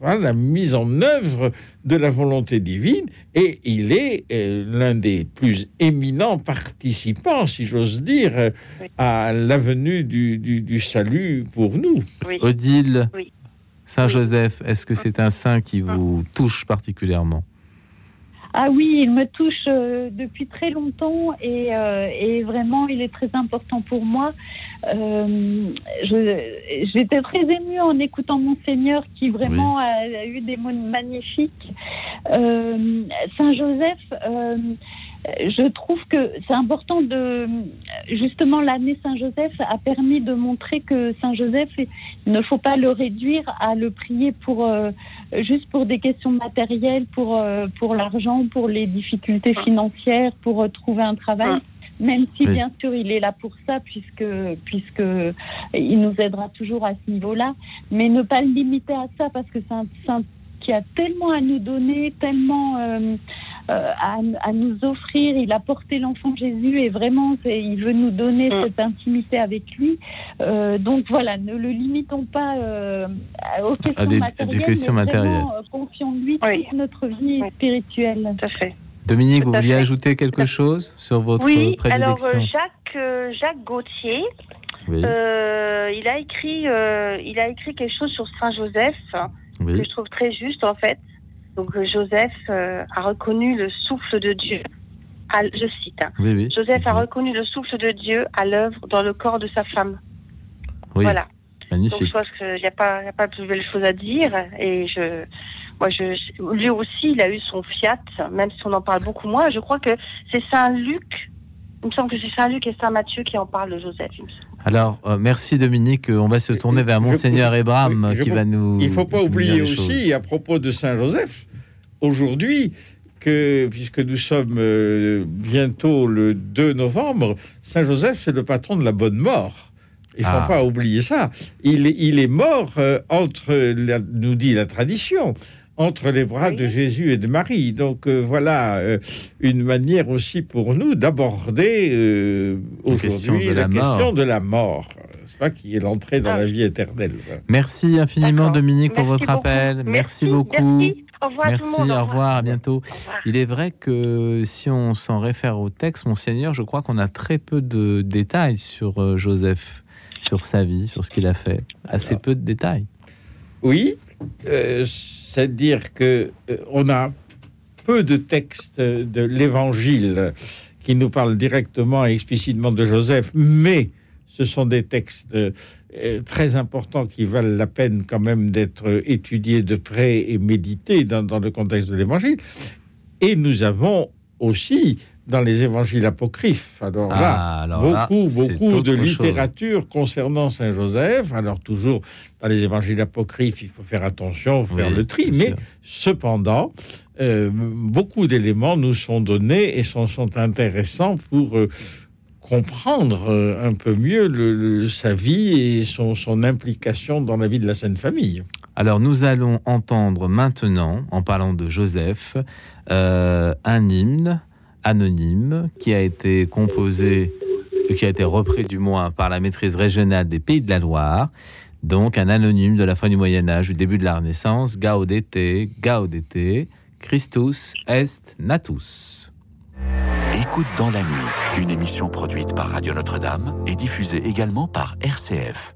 voilà, la mise en œuvre de la volonté divine et il est euh, l'un des plus éminents participants, si j'ose dire, à la venue du, du- du salut pour nous. Odile, Oui. Saint Joseph, est-ce que c'est un saint qui vous touche particulièrement? Ah oui, il me touche euh, depuis très longtemps et, euh, et vraiment, il est très important pour moi. Euh, J'étais très émue en écoutant Monseigneur qui vraiment a, a eu des mots magnifiques. Saint Joseph, je trouve que c'est important de... Justement, l'année Saint Joseph a permis de montrer que Saint Joseph, il ne faut pas le réduire à le prier pour... euh, juste pour des questions matérielles, pour, euh, pour l'argent, pour les difficultés financières, pour euh, trouver un travail. Même si, Oui. bien sûr, il est là pour ça, puisque, puisque il nous aidera toujours à ce niveau-là. Mais ne pas le limiter à ça, parce que c'est un saint qui a tellement à nous donner, tellement euh, à, à nous offrir. Il a porté l'enfant Jésus et vraiment, il veut nous donner cette intimité avec lui. Euh, donc voilà, ne le limitons pas euh, aux questions À des- à des matérielles. questions mais matérielles. Vraiment, euh, confions en lui toute notre vie spirituelle. Tout à fait. Dominique, Tout vous vouliez fait. ajouter quelque chose sur votre Oui, prédilection alors euh, Jacques, euh, Jacques Gauthier, Oui. euh, il a écrit, euh, il a écrit quelque chose sur Saint Joseph Oui. que je trouve très juste en fait. Donc euh, Joseph euh, a reconnu le souffle de Dieu. à- je cite. hein. Oui, oui. Joseph a reconnu le souffle de Dieu à l'œuvre dans le corps de sa femme. Oui. Voilà. Donc Magnifique. je pense qu'il n'y a pas, il y a pas plus belle chose à dire. Et je, moi, je, lui aussi, il a eu son fiat, même si on en parle beaucoup moins. Je crois que c'est Saint Luc. Il me semble que c'est Saint Luc et Saint Matthieu qui en parlent de Joseph. il me semble. Alors, euh, merci Dominique. On va se tourner vers Monseigneur Ebram qui va nous. Il ne faut pas oublier aussi, à propos de Saint Joseph, aujourd'hui, que puisque nous sommes euh, bientôt le 2 novembre, Saint Joseph, c'est le patron de la bonne mort. Il ne faut Ah. pas oublier ça. Il, est- il est mort euh, entre, la- nous dit la tradition, entre les bras de Jésus et de Marie. Donc euh, voilà euh, une manière aussi pour nous d'aborder euh, La question aujourd'hui de la, la question mort. de la mort. C'est pas qui est l'entrée dans Ah. la vie éternelle. Merci infiniment, Dominique, pour votre beaucoup. appel. Merci, Merci, beaucoup. merci. Au revoir à tout le Merci, monde. Au au revoir. à bientôt. Il est vrai que si on s'en réfère au texte, Monseigneur, je crois qu'on a très peu de détails sur euh, Joseph, sur sa vie, sur ce qu'il a fait. Assez peu de détails. Oui, euh, c'est-à-dire que euh, on a peu de textes de l'Évangile qui nous parlent directement et explicitement de Joseph, mais ce sont des textes euh, très importants qui valent la peine quand même d'être étudiés de près et médités dans, dans le contexte de l'Évangile. Et nous avons aussi dans les évangiles apocryphes, alors Ah, là, alors beaucoup, beaucoup de chose. littérature concernant Saint Joseph. Alors toujours dans les évangiles apocryphes, il faut faire attention, faire Oui, le tri, mais sûr. cependant, euh, beaucoup d'éléments nous sont donnés et sont, sont intéressants pour euh, comprendre euh, un peu mieux le- le- sa vie et son, son implication dans la vie de la Sainte Famille. Alors nous allons entendre maintenant, en parlant de Joseph, un hymne anonyme qui a été composé, qui a été repris du moins par la maîtrise régionale des Pays de la Loire. Donc un anonyme de la fin du Moyen Âge, du début de la Renaissance, Gaudete, Gaudete, Christus est natus. Écoute dans la nuit, une émission produite par Radio Notre-Dame et diffusée également par RCF.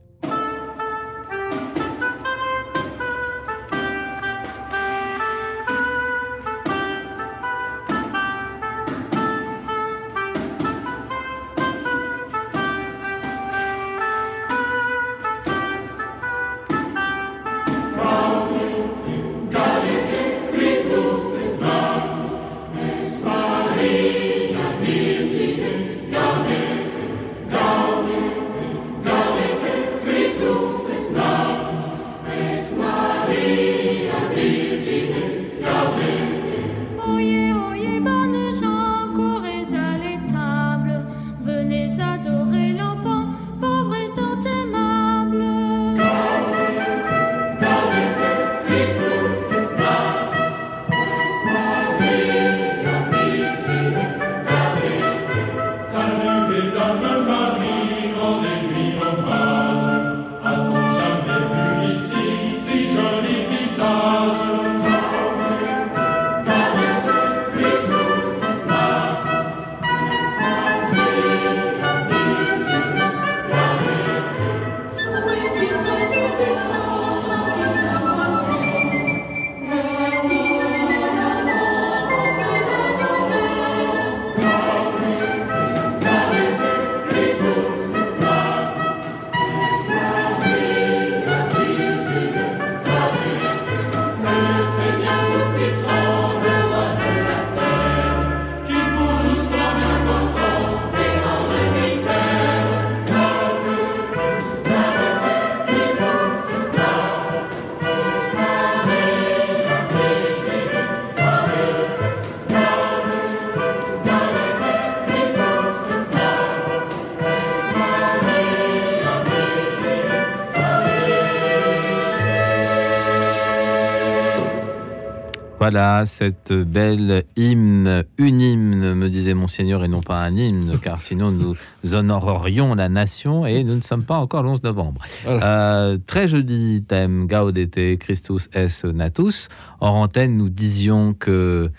Cette belle hymne, une hymne, me disait Monseigneur, et non pas un hymne, (laughs) car sinon nous honorerions la nation et nous ne sommes pas encore le 11 novembre. Euh, très joli thème, Gaudete Christus es natus. En antenne, nous disions que,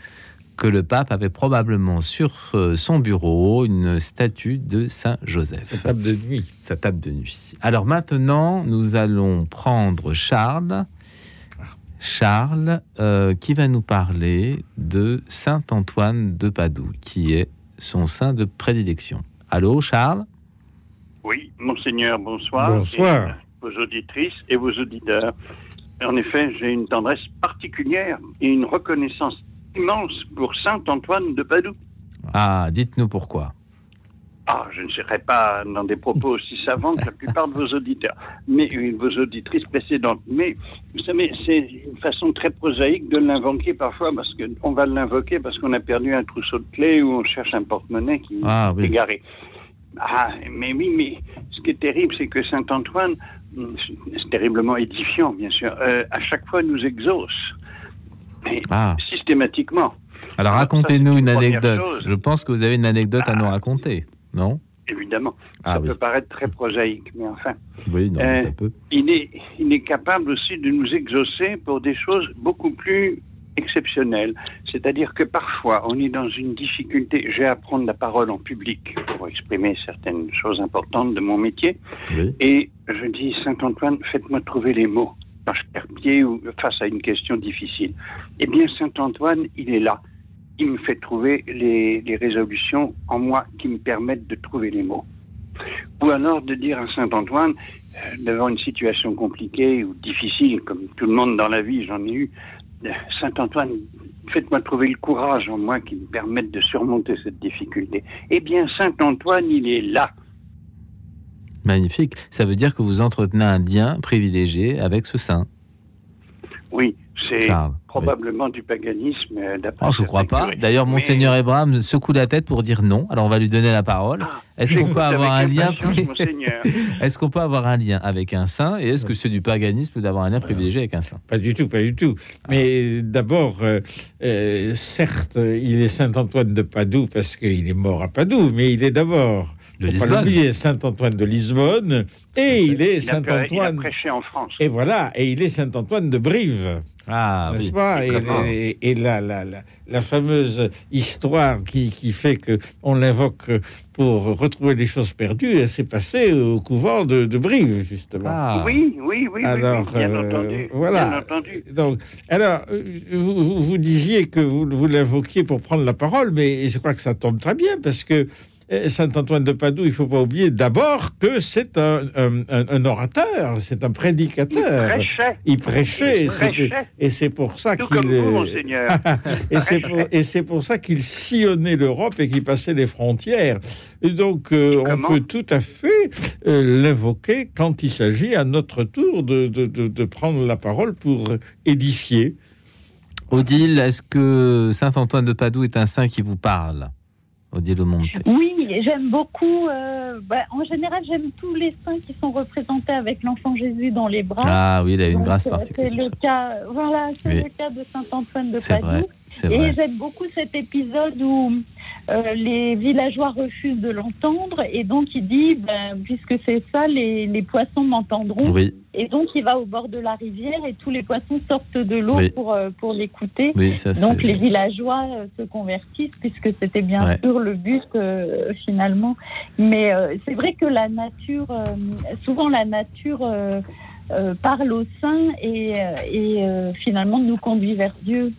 que le pape avait probablement sur euh, son bureau une statue de Saint Joseph. Sa table de nuit. Sa table de nuit. Alors maintenant, nous allons prendre Charles. Charles, euh, qui va nous parler de Saint Antoine de Padoue, qui est son saint de prédilection. Allô, Charles? Oui, monseigneur, bonsoir. Bonsoir. Et vos auditrices et vos auditeurs. En effet, j'ai une tendresse particulière et une reconnaissance immense pour Saint Antoine de Padoue. Ah, dites-nous pourquoi. Ah, je ne serai pas dans des propos aussi savants que la plupart de vos auditeurs, mais euh, vos auditrices précédentes. Mais vous savez, c'est une façon très prosaïque de l'invoquer parfois, parce qu'on va l'invoquer parce qu'on a perdu un trousseau de clés ou on cherche un porte-monnaie qui Ah, oui. est garé. Ah, mais oui, mais ce qui est terrible, c'est que Saint Antoine, hum, c'est terriblement édifiant, bien sûr, euh, à chaque fois nous exauce. Et Ah. systématiquement. Alors racontez-nous une anecdote. Je pense que vous avez une anecdote à nous raconter, non Évidemment. Ah ça oui. peut paraître très prosaïque, mais enfin. Oui, non, Euh, ça peut. il est, il est capable aussi de nous exaucer pour des choses beaucoup plus exceptionnelles. C'est-à-dire que parfois, on est dans une difficulté. J'ai à prendre la parole en public pour exprimer certaines choses importantes de mon métier. Oui. Et je dis, Saint-Antoine, faites-moi trouver les mots quand je perds pied ou face à une question difficile. Eh bien, Saint-Antoine, il est là. Il me fait trouver les, les résolutions en moi qui me permettent de trouver les mots. Ou alors de dire à Saint-Antoine, euh, devant une situation compliquée ou difficile, comme tout le monde dans la vie, j'en ai eu, euh, Saint-Antoine, faites-moi trouver le courage en moi qui me permette de surmonter cette difficulté. Eh bien, Saint-Antoine, il est là. Magnifique. Ça veut dire que vous entretenez un lien privilégié avec ce saint. Oui, c'est Probablement du paganisme euh, d'après. Oh, je ne crois pas. D'ailleurs, Mais- Monseigneur Abraham secoue la tête pour dire non. Alors, on va lui donner la parole. Est-ce qu'on (laughs) peut avoir un lien. (laughs) Est-ce qu'on peut avoir un lien avec un saint Et est-ce que c'est du paganisme d'avoir un lien privilégié avec un saint Pas du tout, pas du tout. Mais d'abord, euh, euh, certes, il est Saint-Antoine de Padoue parce qu'il est mort à Padoue, mais il est d'abord, De faut pas Lisbonne. l'oublier, Saint-Antoine de Lisbonne, et il est Il a, prê- il a Saint-Antoine. prêché en France. Et voilà, et il est Saint-Antoine de Brive. Ah n'est-ce oui. pas? Et, et- et la, la, la, la fameuse histoire qui, qui fait que on l'invoque pour retrouver les choses perdues, elle s'est passée au couvent de, de Brive, justement. Ah. Oui, oui, oui, oui, Alors, oui, bien euh, entendu. voilà. Bien entendu. Donc, alors, euh, vous, vous- vous disiez que vous, vous l'invoquiez pour prendre la parole, mais je crois que ça tombe très bien parce que euh, Saint-Antoine de Padoue, il ne faut pas oublier d'abord que c'est un, un- un- un orateur, c'est un prédicateur. prêchait. Il prêchait, Il prêchait. et c'est pour ça qu'il (laughs) et c'est pour, et c'est pour ça qu'il sillonnait l'Europe et qu'il passait les frontières. Et donc, euh, on peut tout à fait euh, l'invoquer quand il s'agit à notre tour de, de- de- de prendre la parole pour édifier. Odile, est-ce que Saint Antoine de Padoue est un saint qui vous parle? Odile Monte. Oui, j'aime beaucoup. euh, bah, en général, j'aime tous les saints qui sont représentés avec l'enfant Jésus dans les bras. Ah oui, il a une Donc, grâce euh, C'est particulière. le cas, voilà, c'est Oui. le cas de Saint Antoine de C'est vrai, Padoue. c'est Et j'aime beaucoup cet épisode où euh, les villageois refusent de l'entendre et donc il dit, ben, puisque c'est ça, les, les poissons m'entendront. Oui, Et donc il va au bord de la rivière et tous les poissons sortent de l'eau Oui. pour, euh, pour l'écouter. oui. Donc les villageois euh, se convertissent puisque c'était bien Ouais. sûr le but finalement. Mais c'est vrai que la nature, souvent la nature parle aux saints et, et finalement nous conduit vers Dieu.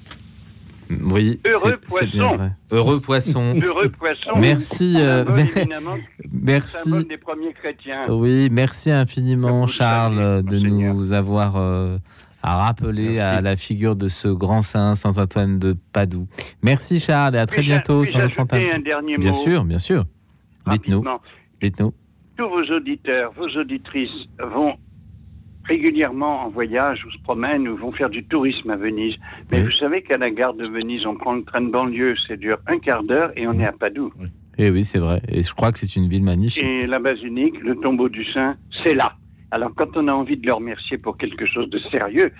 Oui, Heureux poisson. vrai. Heureux poisson. (laughs) Heureux poisson. Merci, euh, (laughs) merci. symbole des premiers chrétiens. Oui, merci infiniment, Charles, de Monseigneur. nous avoir euh, à rappeler Merci. à la figure de ce grand saint, Saint Antoine de Padoue. Merci, Charles, et à très bientôt sur un dernier Bien sûr, bien sûr. Dites-nous, dites-nous. Tous vos auditeurs, vos auditrices vont régulièrement en voyage ou se promènent ou vont faire du tourisme à Venise. Mais Oui. vous savez qu'à la gare de Venise, on prend le train de banlieue, ça dure un quart d'heure et on est à Padoue. Eh oui, c'est vrai. Et je crois que c'est une ville magnifique. Et la basilique, le tombeau du saint, c'est là. Alors quand on a envie de le remercier pour quelque chose de sérieux,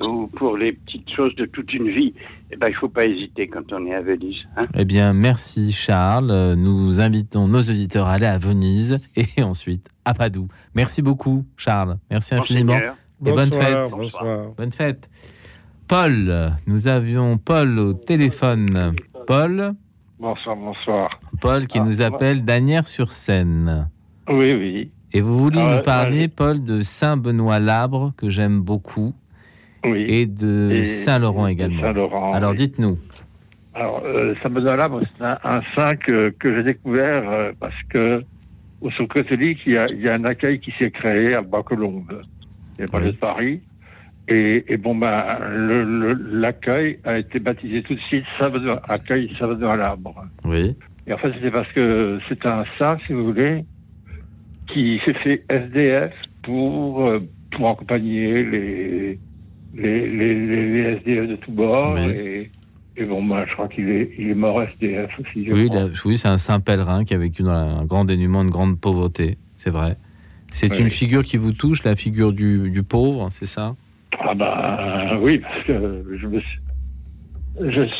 ou pour les petites choses de toute une vie, eh ben, il ne faut pas hésiter quand on est à Venise. hein. Eh bien, merci Charles. Nous invitons nos auditeurs à aller à Venise et (laughs) ensuite à Padoue. Merci beaucoup, Charles. Merci infiniment. Monseigneur. Et bonne Bonsoir, fête. bonsoir. Bonne fête. Paul, nous avions Paul au téléphone. Paul, Bonsoir, bonsoir. Paul qui Ah, nous moi- appelle d'Anières-sur-Seine. Oui, oui. Et vous voulez Ah, nous ouais, parler. Paul, de Saint-Benoît-Labre, que j'aime beaucoup, Oui. et de Saint-Laurent également. Saint-Laurent, Alors oui. dites-nous. Alors, euh, Saint-Benoît-Labre, c'est un, un saint que, que j'ai découvert euh, parce que au Secours catholique, il y, a, il y a un accueil qui s'est créé à Bois-Colombes, il banlieue de Paris. Et, et bon, ben, le- le- l'accueil a été baptisé tout de suite Saint-Benoît, accueil Saint-Benoît-Labre. Oui. Et en fait, c'était parce que c'est un saint, si vous voulez, qui s'est fait SDF pour, euh, pour accompagner les, les, les, les- SDF de tous bords. Oui. Et, et bon, ben, je crois qu'il est, il est mort SDF aussi. Oui, c'est un saint pèlerin qui a vécu dans un grand dénuement, une grande pauvreté, c'est vrai. C'est Oui. une figure qui vous touche, la figure du, du pauvre, c'est ça? Ah ben oui, parce que je me suis... je-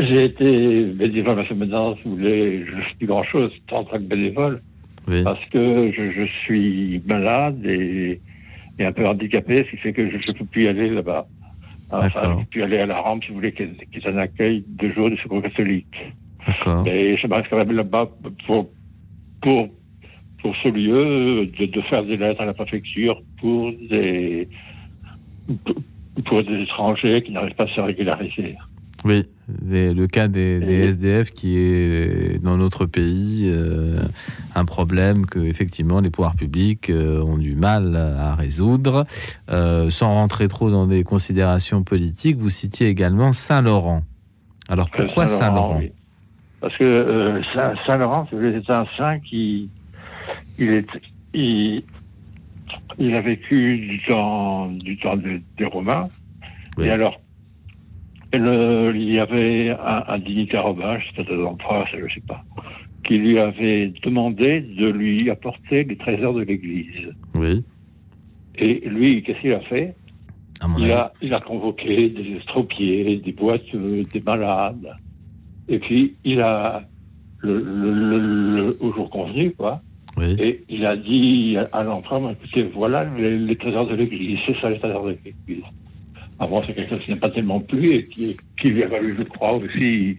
J'ai été bénévole à ce maintenant, si vous voulez, je ne suis plus grand-chose en tant que bénévole, Oui. parce que je, je suis malade et, et un peu handicapé, ce qui fait que je ne peux plus y aller là-bas. Enfin, je ne peux plus aller à la rampe, si vous voulez, qui est, qui est un accueil de jour du secours catholique. Et je reste quand même là-bas pour, pour, pour ce lieu de, de faire des lettres à la préfecture pour des, pour des étrangers qui n'arrivent pas à se régulariser. Oui, les- le cas des, SDF qui est dans notre pays euh, un problème que effectivement les pouvoirs publics euh, ont du mal à résoudre. Euh, sans rentrer trop dans des considérations politiques, vous citiez également Saint-Laurent. Alors pourquoi Saint-Laurent, Saint-Laurent? oui. Parce que Saint- Saint-Laurent, c'est un saint qui il est il, il a vécu du temps du temps des, Romains. Et alors, le- il y avait un, un dignitaire c'était un empereur, je ne sais pas, qui lui avait demandé de lui apporter les trésors de l'Église. Oui. Et lui, qu'est-ce qu'il a fait? Il a, il a convoqué des estropiés, des boiteux, des malades. Et puis, il a, le, le- le- le- au jour convenu, quoi, Oui. et il a dit à l'empereur, Bah, écoutez, voilà les, les trésors de l'Église, c'est ça les trésors de l'Église. Avant, c'est quelque chose qui n'a pas tellement plu et qui, qui lui a valu, je crois, aussi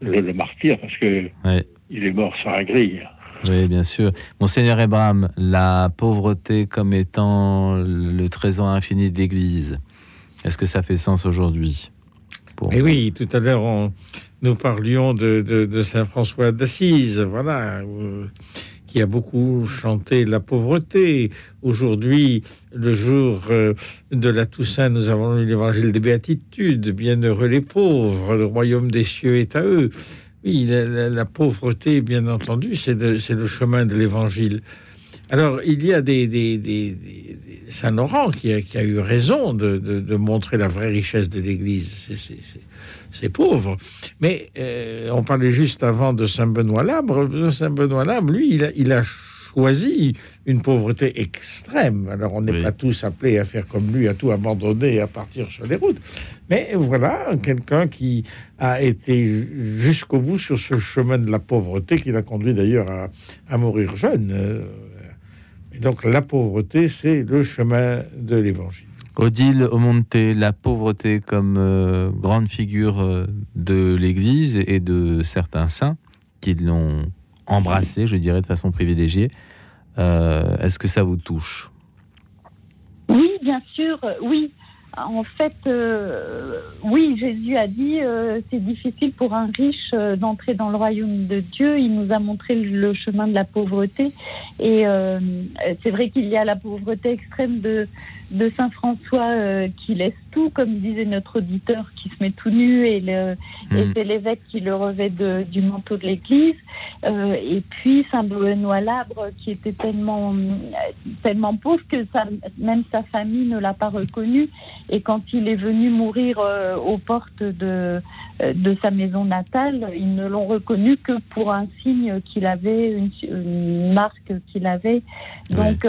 le, le martyr, parce que Ouais. il est mort sur la grille. Oui, bien sûr. Monseigneur Ebram, la pauvreté comme étant le trésor infini de l'Église, est-ce que ça fait sens aujourd'hui Pour- Et oui, tout à l'heure, on- nous parlions de, de- de Saint François d'Assise, voilà, euh, qui a beaucoup chanté la pauvreté. Aujourd'hui, le jour euh, de la Toussaint, nous avons lu l'évangile des Béatitudes. Bienheureux les pauvres, le royaume des cieux est à eux. Oui, la, la- pauvreté, bien entendu, c'est le chemin de l'évangile. Alors, il y a des, des, des- des- des- Saint Laurent qui a, qui a eu raison de, de- de montrer la vraie richesse de l'Église. C'est- c'est- c'est- C'est pauvre. Mais euh, on parlait juste avant de Saint Benoît Labre. Saint Benoît Labre, lui, il a, il a choisi une pauvreté extrême. Alors, on n'est pas tous appelés à faire comme lui, à tout abandonner et à partir sur les routes. Mais voilà, quelqu'un qui a été jusqu'au bout sur ce chemin de la pauvreté qui l'a conduit d'ailleurs à, à mourir jeune. Et donc la pauvreté, c'est le chemin de l'évangile. Odile Omonte, la pauvreté comme euh, grande figure euh, de l'Église et de certains saints qui l'ont embrassé, je dirais, de façon privilégiée. Euh, Est-ce que ça vous touche? Oui, bien sûr, oui. En fait, euh, oui, Jésus a dit euh, c'est difficile pour un riche euh, d'entrer dans le royaume de Dieu. Il nous a montré le, chemin de la pauvreté. Et euh, c'est vrai qu'il y a la pauvreté extrême de, de Saint François euh, qui laisse tout, comme disait notre auditeur, qui se met tout nu, et, le, et c'est l'évêque qui le revêt de- du manteau de l'Église. Euh, et puis Saint Benoît Labre, qui était tellement, tellement pauvre que sa, même sa famille ne l'a pas reconnu. Et quand il est venu mourir euh, aux portes de, de sa maison natale, ils ne l'ont reconnu que pour un signe qu'il avait, une, une marque qu'il avait. Donc,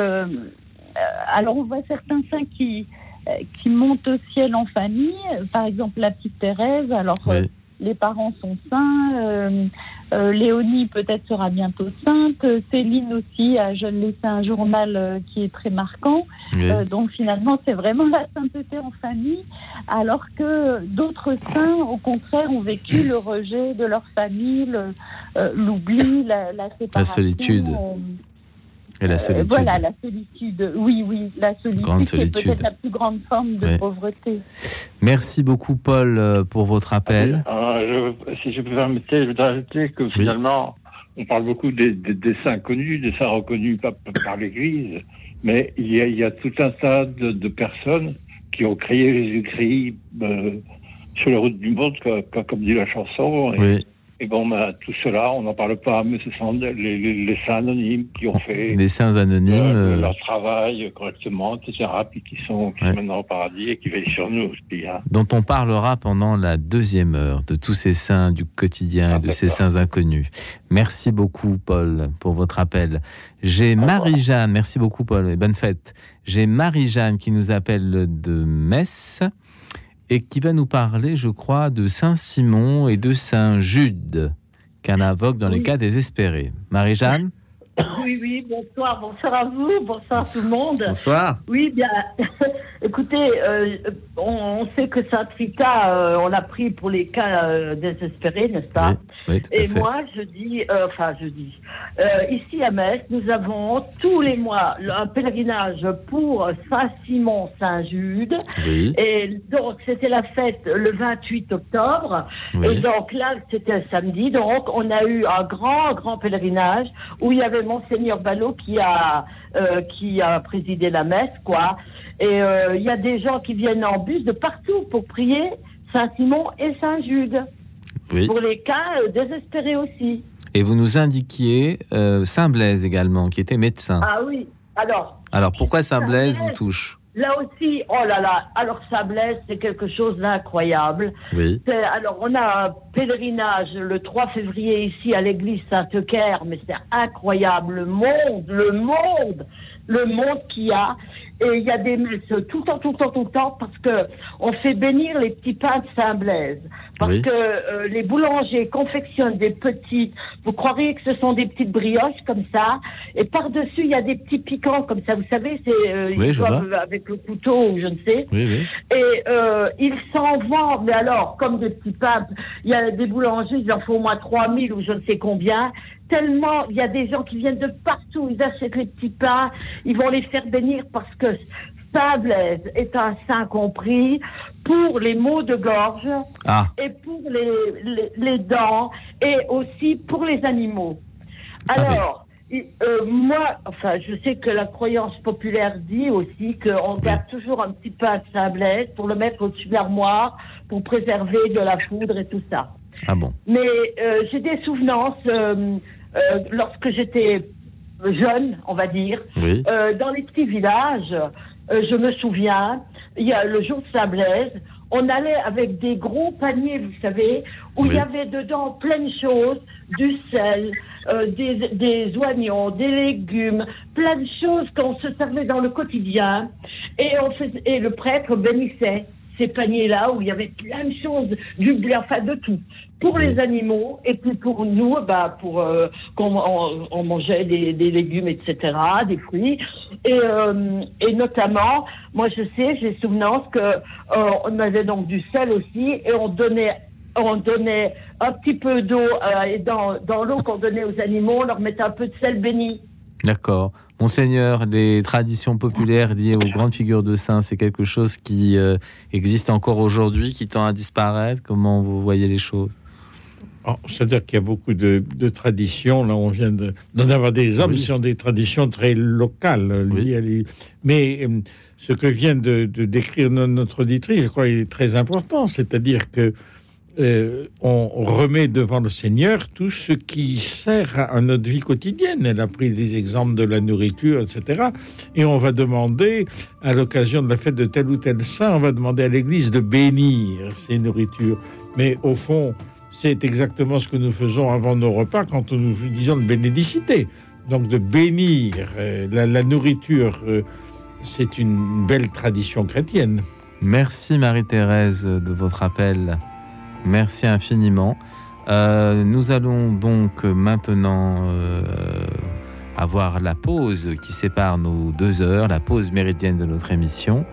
alors on voit certains saints qui euh, qui montent au ciel en famille. Par exemple, la petite Thérèse, alors euh, Oui. les parents sont saints. euh, euh, Léonie peut-être sera bientôt sainte. Euh, Céline aussi a je laissé un journal euh, qui est très marquant. Oui. Euh, donc finalement, c'est vraiment la sainteté en famille, alors que d'autres saints, au contraire, ont vécu le rejet de leur famille, le- euh, l'oubli, la, la séparation. solitude. Et la euh, solitude. voilà, la solitude. Oui, oui, la solitude, Grande c'est solitude. peut-être la plus grande forme de pauvreté. Merci beaucoup, Paul, euh, pour votre appel. Euh, je- si je peux me permettre, je voudrais ajouter que finalement, on parle beaucoup des, des, des saints connus, des saints reconnus par, par l'Église, mais il y, a, il y a tout un tas de, de personnes qui ont créé Jésus-Christ euh, sur la route du monde, co- co- comme, dit la chanson. Et, Oui. Et bon, ben, tout cela, on n'en parle pas, mais ce sont les, les- les saints anonymes qui ont fait Les saints anonymes. euh, euh, leur travail correctement, etc., puis qui sont, qui sont maintenant au paradis et qui veillent sur nous aussi. hein. dont on parlera pendant la deuxième heure, de tous ces saints du quotidien et de ces saints inconnus. Merci beaucoup, Paul, pour votre appel. J'ai Marie-Jeanne, merci beaucoup, Paul, et bonne fête. J'ai Marie-Jeanne qui nous appelle de Metz et qui va nous parler, je crois, de Saint-Simon et de Saint-Jude, qu'un invoque dans les cas désespérés. Marie-Jeanne? (laughs) Oui, oui, bonsoir, bonsoir à vous, bonsoir tout le monde. Bonsoir. Oui, bien, (laughs) écoutez, euh, on, on sait que Sainte Rita, euh, on l'a pris pour les cas euh, désespérés, n'est-ce pas? Oui, tout à Et fait. moi, je dis, enfin, je dis, ici à Metz, nous avons tous les mois un pèlerinage pour Saint-Simon, Saint-Jude. Oui. Et donc, c'était la fête le 28 octobre. Oui. Et donc là, c'était samedi. Donc, on a eu un grand, grand pèlerinage où il y avait Monseigneur Ballot qui a, euh, qui a présidé la messe, quoi. Et euh, il y a des gens qui viennent en bus de partout pour prier Saint-Simon et Saint-Jude. Oui. Pour les cas euh, désespérés aussi. Et vous nous indiquiez Saint-Blaise également, qui était médecin. Ah oui. Alors, Alors pourquoi Saint-Blaise vous touche? Là aussi, oh là là, alors ça blesse, c'est quelque chose d'incroyable. Oui. Alors, on a un pèlerinage le 3 février ici à l'église Sainte-Claire, mais c'est incroyable. Le monde, le monde, le monde qu'il y a. Et il y a des messes tout le temps, tout le temps, tout le temps, parce que on fait bénir les petits pains de Saint-Blaise. Parce Oui. que euh, les boulangers confectionnent des petites, vous croiriez que ce sont des petites brioches comme ça, et par-dessus, il y a des petits piquants comme ça. Vous savez, c'est euh, Oui, avec le couteau ou je ne sais. Oui, oui. Et euh, ils s'en vendent, mais alors, comme des petits pains, il y a des boulangers, ils en font au moins 3000 ou je ne sais combien. Tellement, il y a des gens qui viennent de partout, ils achètent les petits pains, ils vont les faire bénir parce que Saint Blaise est un saint compris pour les maux de gorge Ah. et pour les, les, les dents et aussi pour les animaux. Ah oui. Alors, euh, moi, enfin, je sais que la croyance populaire dit aussi qu'on garde toujours un petit peu à Saint Blaise pour le mettre au-dessus de l'armoire pour préserver de la foudre et tout ça. Ah bon Mais euh, j'ai des souvenances euh, euh, lorsque j'étais jeune, on va dire, Oui. euh, dans les petits villages. euh, je me souviens, il y a le jour de Saint-Blaise, on allait avec des gros paniers, vous savez, où il y avait dedans plein de choses, du sel, euh, des, des oignons, des légumes, plein de choses qu'on se servait dans le quotidien. Et, on faisait, et le prêtre bénissait ces paniers-là où il y avait plein de choses, du blé, enfin de tout. Pour les animaux et puis pour nous, bah, pour euh, qu'on on, mangeait des, légumes, etc., des fruits. Et, euh, et notamment, moi je sais, j'ai souvenance que euh, on avait donc du sel aussi et on donnait on donnait un petit peu d'eau et dans, dans l'eau qu'on donnait aux animaux, on leur mettait un peu de sel béni. D'accord. Monseigneur, les traditions populaires liées aux grandes figures de saints, c'est quelque chose qui euh, existe encore aujourd'hui, qui tend à disparaître? Comment vous voyez les choses? Oh, C'est-à-dire qu'il y a beaucoup de, de traditions. Là, on vient de- d'en avoir des hommes Oui. qui sont des traditions très locales. euh, Mais euh, ce que vient de, de décrire no- notre auditrice, je crois, est très important. C'est-à-dire que euh, on remet devant le Seigneur tout ce qui sert à notre vie quotidienne. Elle a pris des exemples de la nourriture, etc. Et on va demander, à l'occasion de la fête de tel ou tel saint, on va demander à l'Église de bénir ces nourritures. Mais au fond, c'est exactement ce que nous faisons avant nos repas quand nous disons de bénédicité. Donc de bénir euh, la, nourriture euh, c'est une belle tradition chrétienne. Merci Marie-Thérèse de votre appel. Merci infiniment. Euh, nous allons donc maintenant euh, avoir la pause qui sépare nos deux heures, la pause méridienne de notre émission.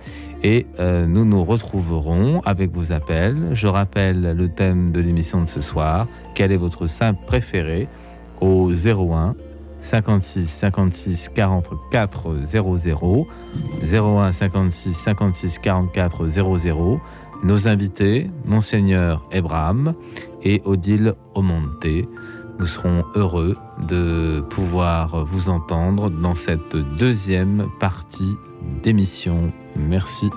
Et euh, nous nous retrouverons avec vos appels. Je rappelle le thème de l'émission de ce soir. Quel est votre saint préféré? Au 01 56 56 44 00 01 56 56 44 00 nos invités, Monseigneur Ebraham et Odile Omonte. Nous serons heureux de pouvoir vous entendre dans cette deuxième partie d'émission. Merci.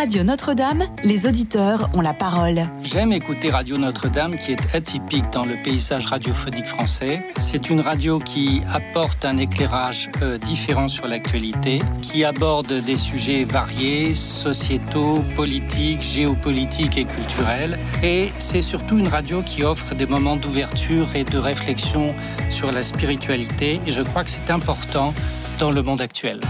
Radio Notre-Dame, les auditeurs ont la parole. J'aime écouter Radio Notre-Dame qui est atypique dans le paysage radiophonique français. C'est une radio qui apporte un éclairage euh, différent sur l'actualité, qui aborde des sujets variés, sociétaux, politiques, géopolitiques et culturels. Et c'est surtout une radio qui offre des moments d'ouverture et de réflexion sur la spiritualité. Et je crois que c'est important dans le monde actuel.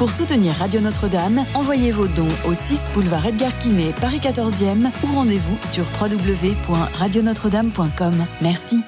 Pour soutenir Radio Notre-Dame, envoyez vos dons au 6 boulevard Edgar Quinet, Paris 14e ou rendez-vous sur www.radionotre-dame.com. Merci.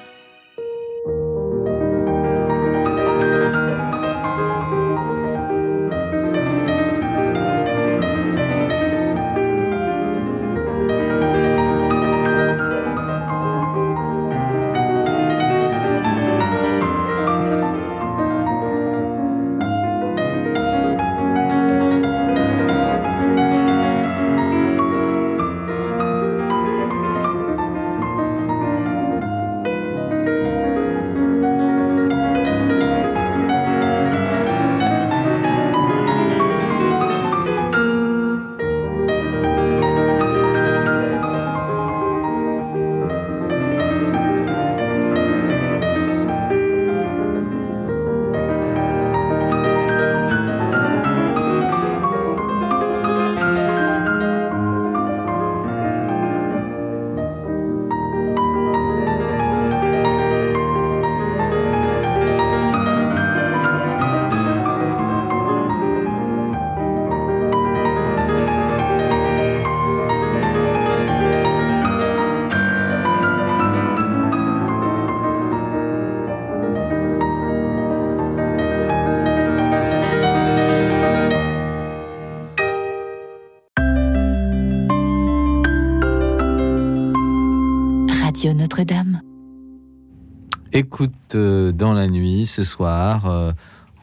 Écoute euh, dans la nuit ce soir, euh,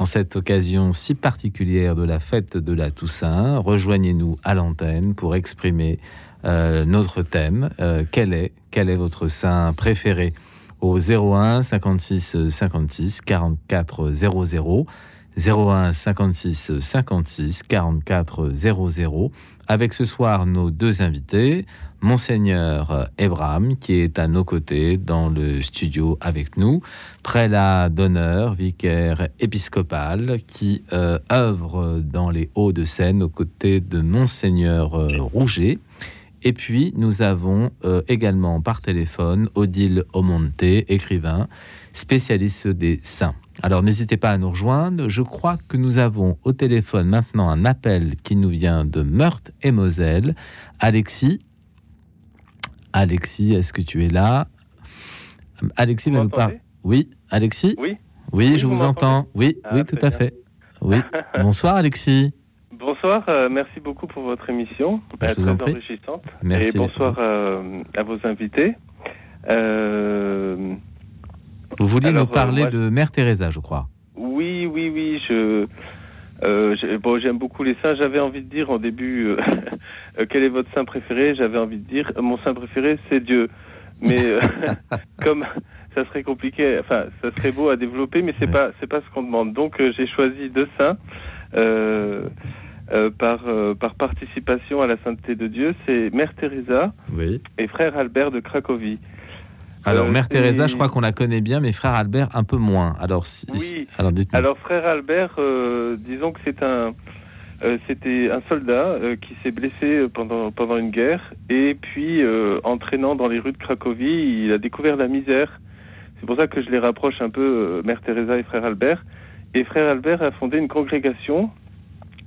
en cette occasion si particulière de la fête de la Toussaint, rejoignez-nous à l'antenne pour exprimer euh, notre thème. Quel est quel est votre saint préféré au 01 56 56 44 00 01 56 56 44 00 avec ce soir nos deux invités Monseigneur Ebraham qui est à nos côtés dans le studio avec nous prélat d'honneur vicaire épiscopal qui euh, œuvre dans les Hauts-de-Seine aux côtés de Monseigneur euh, Rouget et puis, nous avons euh, également par téléphone Odile Omonte, écrivain, spécialiste des saints. Alors, n'hésitez pas à nous rejoindre. Je crois que nous avons au téléphone maintenant un appel qui nous vient de Meurthe et Moselle. Alexis, Alexis, est-ce que tu es là? Alexis va nous parler. Oui, Alexis? Oui, Oui, je vous entends. Oui, Ah, oui, tout à fait. Oui. (laughs) Bonsoir, Alexis. Bonsoir, euh, merci beaucoup pour votre émission, Bah, euh, très enrichissante. Merci. Et bonsoir euh, à vos invités. Euh, Vous vouliez Alors, nous parler moi, de Mère Teresa, je crois. oui, oui, oui, je. Euh, bon, j'aime beaucoup les saints. J'avais envie de dire en début, euh, (laughs) quel est votre saint préféré? J'avais envie de dire, mon saint préféré, c'est Dieu. Mais euh, (laughs) (laughs) comme ça serait compliqué, enfin, ça serait beau à développer, mais c'est pas, c'est pas ce qu'on demande. Donc, euh, j'ai choisi deux saints euh, euh, par euh, par participation à la sainteté de Dieu. C'est Mère Teresa Oui. et Frère Albert de Cracovie. Alors, Euh, Mère Teresa, je crois qu'on la connaît bien, mais frère Albert, un peu moins. Alors, si- Oui. alors frère Albert, euh, disons que c'est un, euh, c'était un soldat euh, qui s'est blessé pendant pendant une guerre et puis euh, entraînant dans les rues de Cracovie, il a découvert la misère. C'est pour ça que je les rapproche un peu, Mère Teresa et frère Albert. Et frère Albert a fondé une congrégation,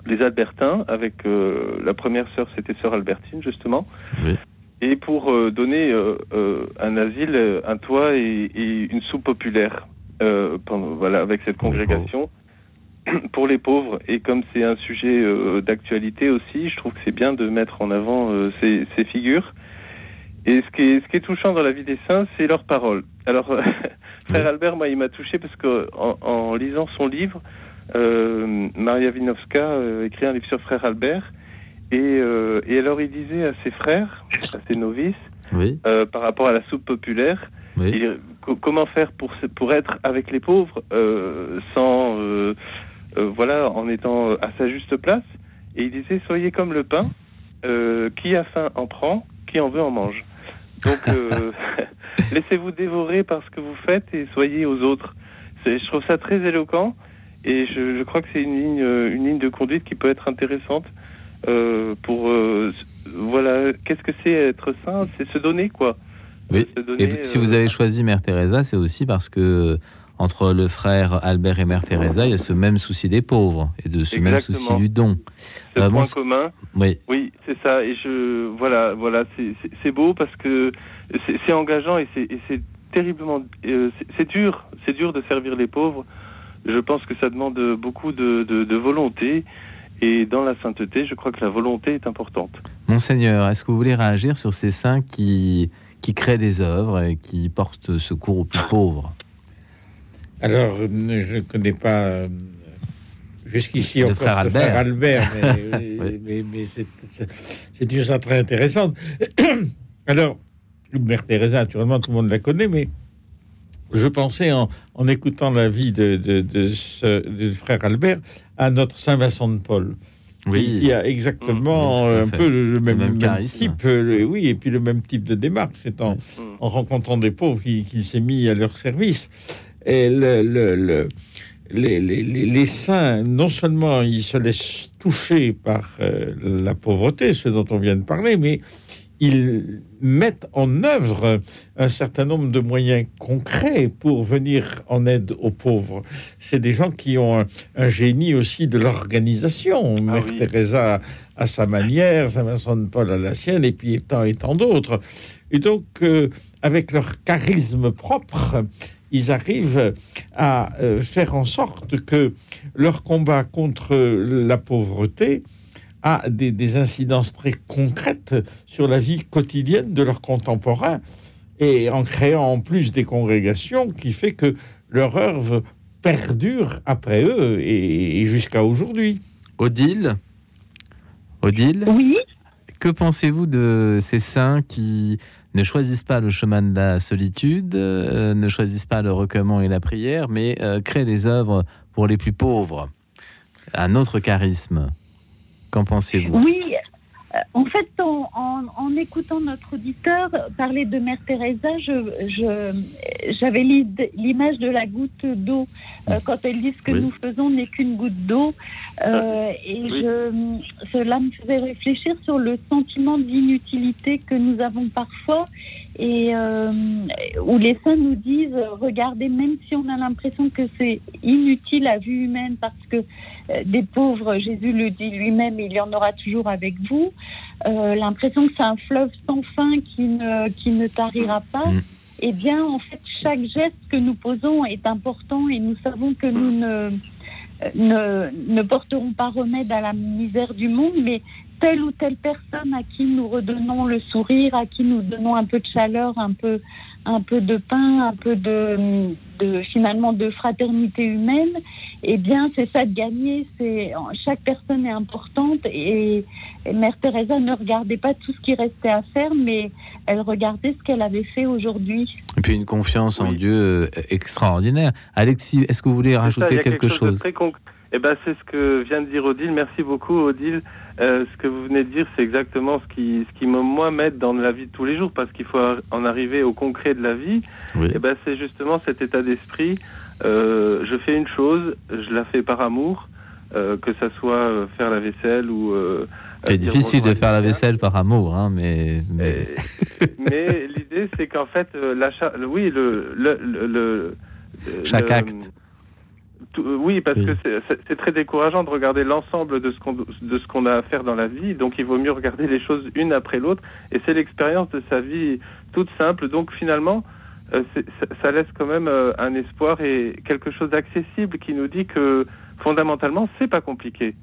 les Albertins, avec la première sœur, c'était sœur Albertine justement. Oui. Et pour euh, donner euh, euh, un asile, un toit et, et une soupe populaire, pendant, voilà, avec cette congrégation (clears throat) pour les pauvres. Et comme c'est un sujet euh, d'actualité aussi, je trouve que c'est bien de mettre en avant euh, ces, ces figures. Et ce qui, est, ce qui est touchant dans la vie des saints, c'est leurs paroles. Alors, (laughs) frère Albert, moi, il m'a touché parce que en, en lisant son livre, Maria Winovska euh, écrit un livre sur frère Albert. Et, euh, et alors, il disait à ses frères, à ses novices, Oui. euh, par rapport à la soupe populaire, co- comment faire pour, pour être avec les pauvres euh, sans, voilà, en étant à sa juste place? Et il disait, soyez comme le pain, qui a faim en prend, qui en veut en mange. Donc, (laughs) (laughs) laissez-vous dévorer par ce que vous faites et soyez aux autres. Je trouve ça très éloquent et je, je crois que c'est une ligne, une ligne de conduite qui peut être intéressante euh, pour, euh, voilà, qu'est-ce que c'est être saint? C'est se donner, quoi. Oui. Se donner, Et si euh, vous avez choisi Mère Teresa, c'est aussi parce que entre le frère Albert et Mère Teresa, il y a ce même souci des pauvres et de ce même souci du don. ce Euh, point bon, commun. oui. Oui, c'est ça. Et je, voilà, voilà, c'est- beau parce que c'est engageant et c'est terriblement, euh, c'est- c'est dur, c'est dur de servir les pauvres. Je pense que ça demande beaucoup de, de, de volonté. Et dans la sainteté, je crois que la volonté est importante. Monseigneur, est-ce que vous voulez réagir sur ces saints qui, qui créent des œuvres et qui portent secours aux plus pauvres? Alors, euh, je ne connais pas euh, jusqu'ici Le encore frère Albert. frère Albert, mais, (laughs) Oui. mais, mais c'est- c'est c'est une chose très intéressante. (clears throat) Alors, Mère Teresa, naturellement, tout le monde la connaît, mais je pensais en, en écoutant la vie de, de, de ce de frère Albert à notre Saint Vincent de Paul. Oui. Qui, qui a exactement à un peu le, le Le même, même type, euh, le- oui, et puis le même type de démarche. C'est en, en rencontrant des pauvres qu'il qu'il s'est mis à leur service. Et le, le- le- les, les- les- les saints, non seulement ils se laissent toucher par euh, la pauvreté, ce dont on vient de parler, mais ils mettent en œuvre un certain nombre de moyens concrets pour venir en aide aux pauvres. C'est des gens qui ont un, un génie aussi de l'organisation. Mère Teresa à sa manière, Saint Vincent de Paul à la sienne, et puis tant et tant d'autres. Et donc, euh, avec leur charisme propre, ils arrivent à euh, faire en sorte que leur combat contre la pauvreté a des, des incidences très concrètes sur la vie quotidienne de leurs contemporains et en créant en plus des congrégations qui fait que leur œuvre perdure après eux et, et jusqu'à aujourd'hui. Odile? Odile? Oui. Que pensez-vous de ces saints qui ne choisissent pas le chemin de la solitude, euh, ne choisissent pas le recueillement et la prière, mais euh, créent des œuvres pour les plus pauvres? Un autre charisme. Qu'en pensez-vous Oui, euh, en fait, en, en- en écoutant notre auditeur parler de Mère Teresa, je- je- j'avais l'image de la goutte d'eau. Euh, quand elle dit ce que Oui. nous faisons n'est qu'une goutte d'eau. Euh, et je, cela me faisait réfléchir sur le sentiment d'inutilité que nous avons parfois et euh, où les saints nous disent euh, regardez même si on a l'impression que c'est inutile à vue humaine parce que euh, des pauvres Jésus le dit lui-même il y en aura toujours avec vous euh, l'impression que c'est un fleuve sans fin qui ne qui ne tarira pas eh bien, en fait, chaque geste que nous posons est important et nous savons que nous ne, ne, ne porterons pas remède à la misère du monde, mais telle ou telle personne à qui nous redonnons le sourire, à qui nous donnons un peu de chaleur, un peu, un peu de pain, un peu de, de finalement de fraternité humaine, eh bien c'est ça de gagner. C'est chaque personne est importante et, et Mère Teresa ne regardait pas tout ce qui restait à faire, mais elle regardait ce qu'elle avait fait aujourd'hui. Et puis une confiance en Dieu euh, extraordinaire. Alexis, est-ce que vous voulez ça, rajouter quelque, de chose? très conc- Eh ben, c'est ce que vient de dire Odile. Merci beaucoup, Odile. Euh, ce que vous venez de dire, c'est exactement ce qui, ce qui me, moi, m'aide dans la vie de tous les jours, parce qu'il faut en arriver au concret de la vie. Eh ben, c'est justement cet état d'esprit. Euh, je fais une chose, je la fais par amour, euh, que ça soit faire la vaisselle ou. C'est difficile de faire la vaisselle par amour, hein, mais, mais... (laughs) Mais l'idée, c'est qu'en fait, l'achat, oui, le, le, le, le- Chaque acte. Tout- euh, oui, parce Oui. que c'est- très décourageant de regarder l'ensemble de ce qu'on de ce qu'on a à faire dans la vie. Donc, il vaut mieux regarder les choses une après l'autre. Et c'est l'expérience de sa vie toute simple. Donc, finalement, euh, ça, ça laisse quand même euh, un espoir et quelque chose d'accessible qui nous dit que fondamentalement, c'est pas compliqué.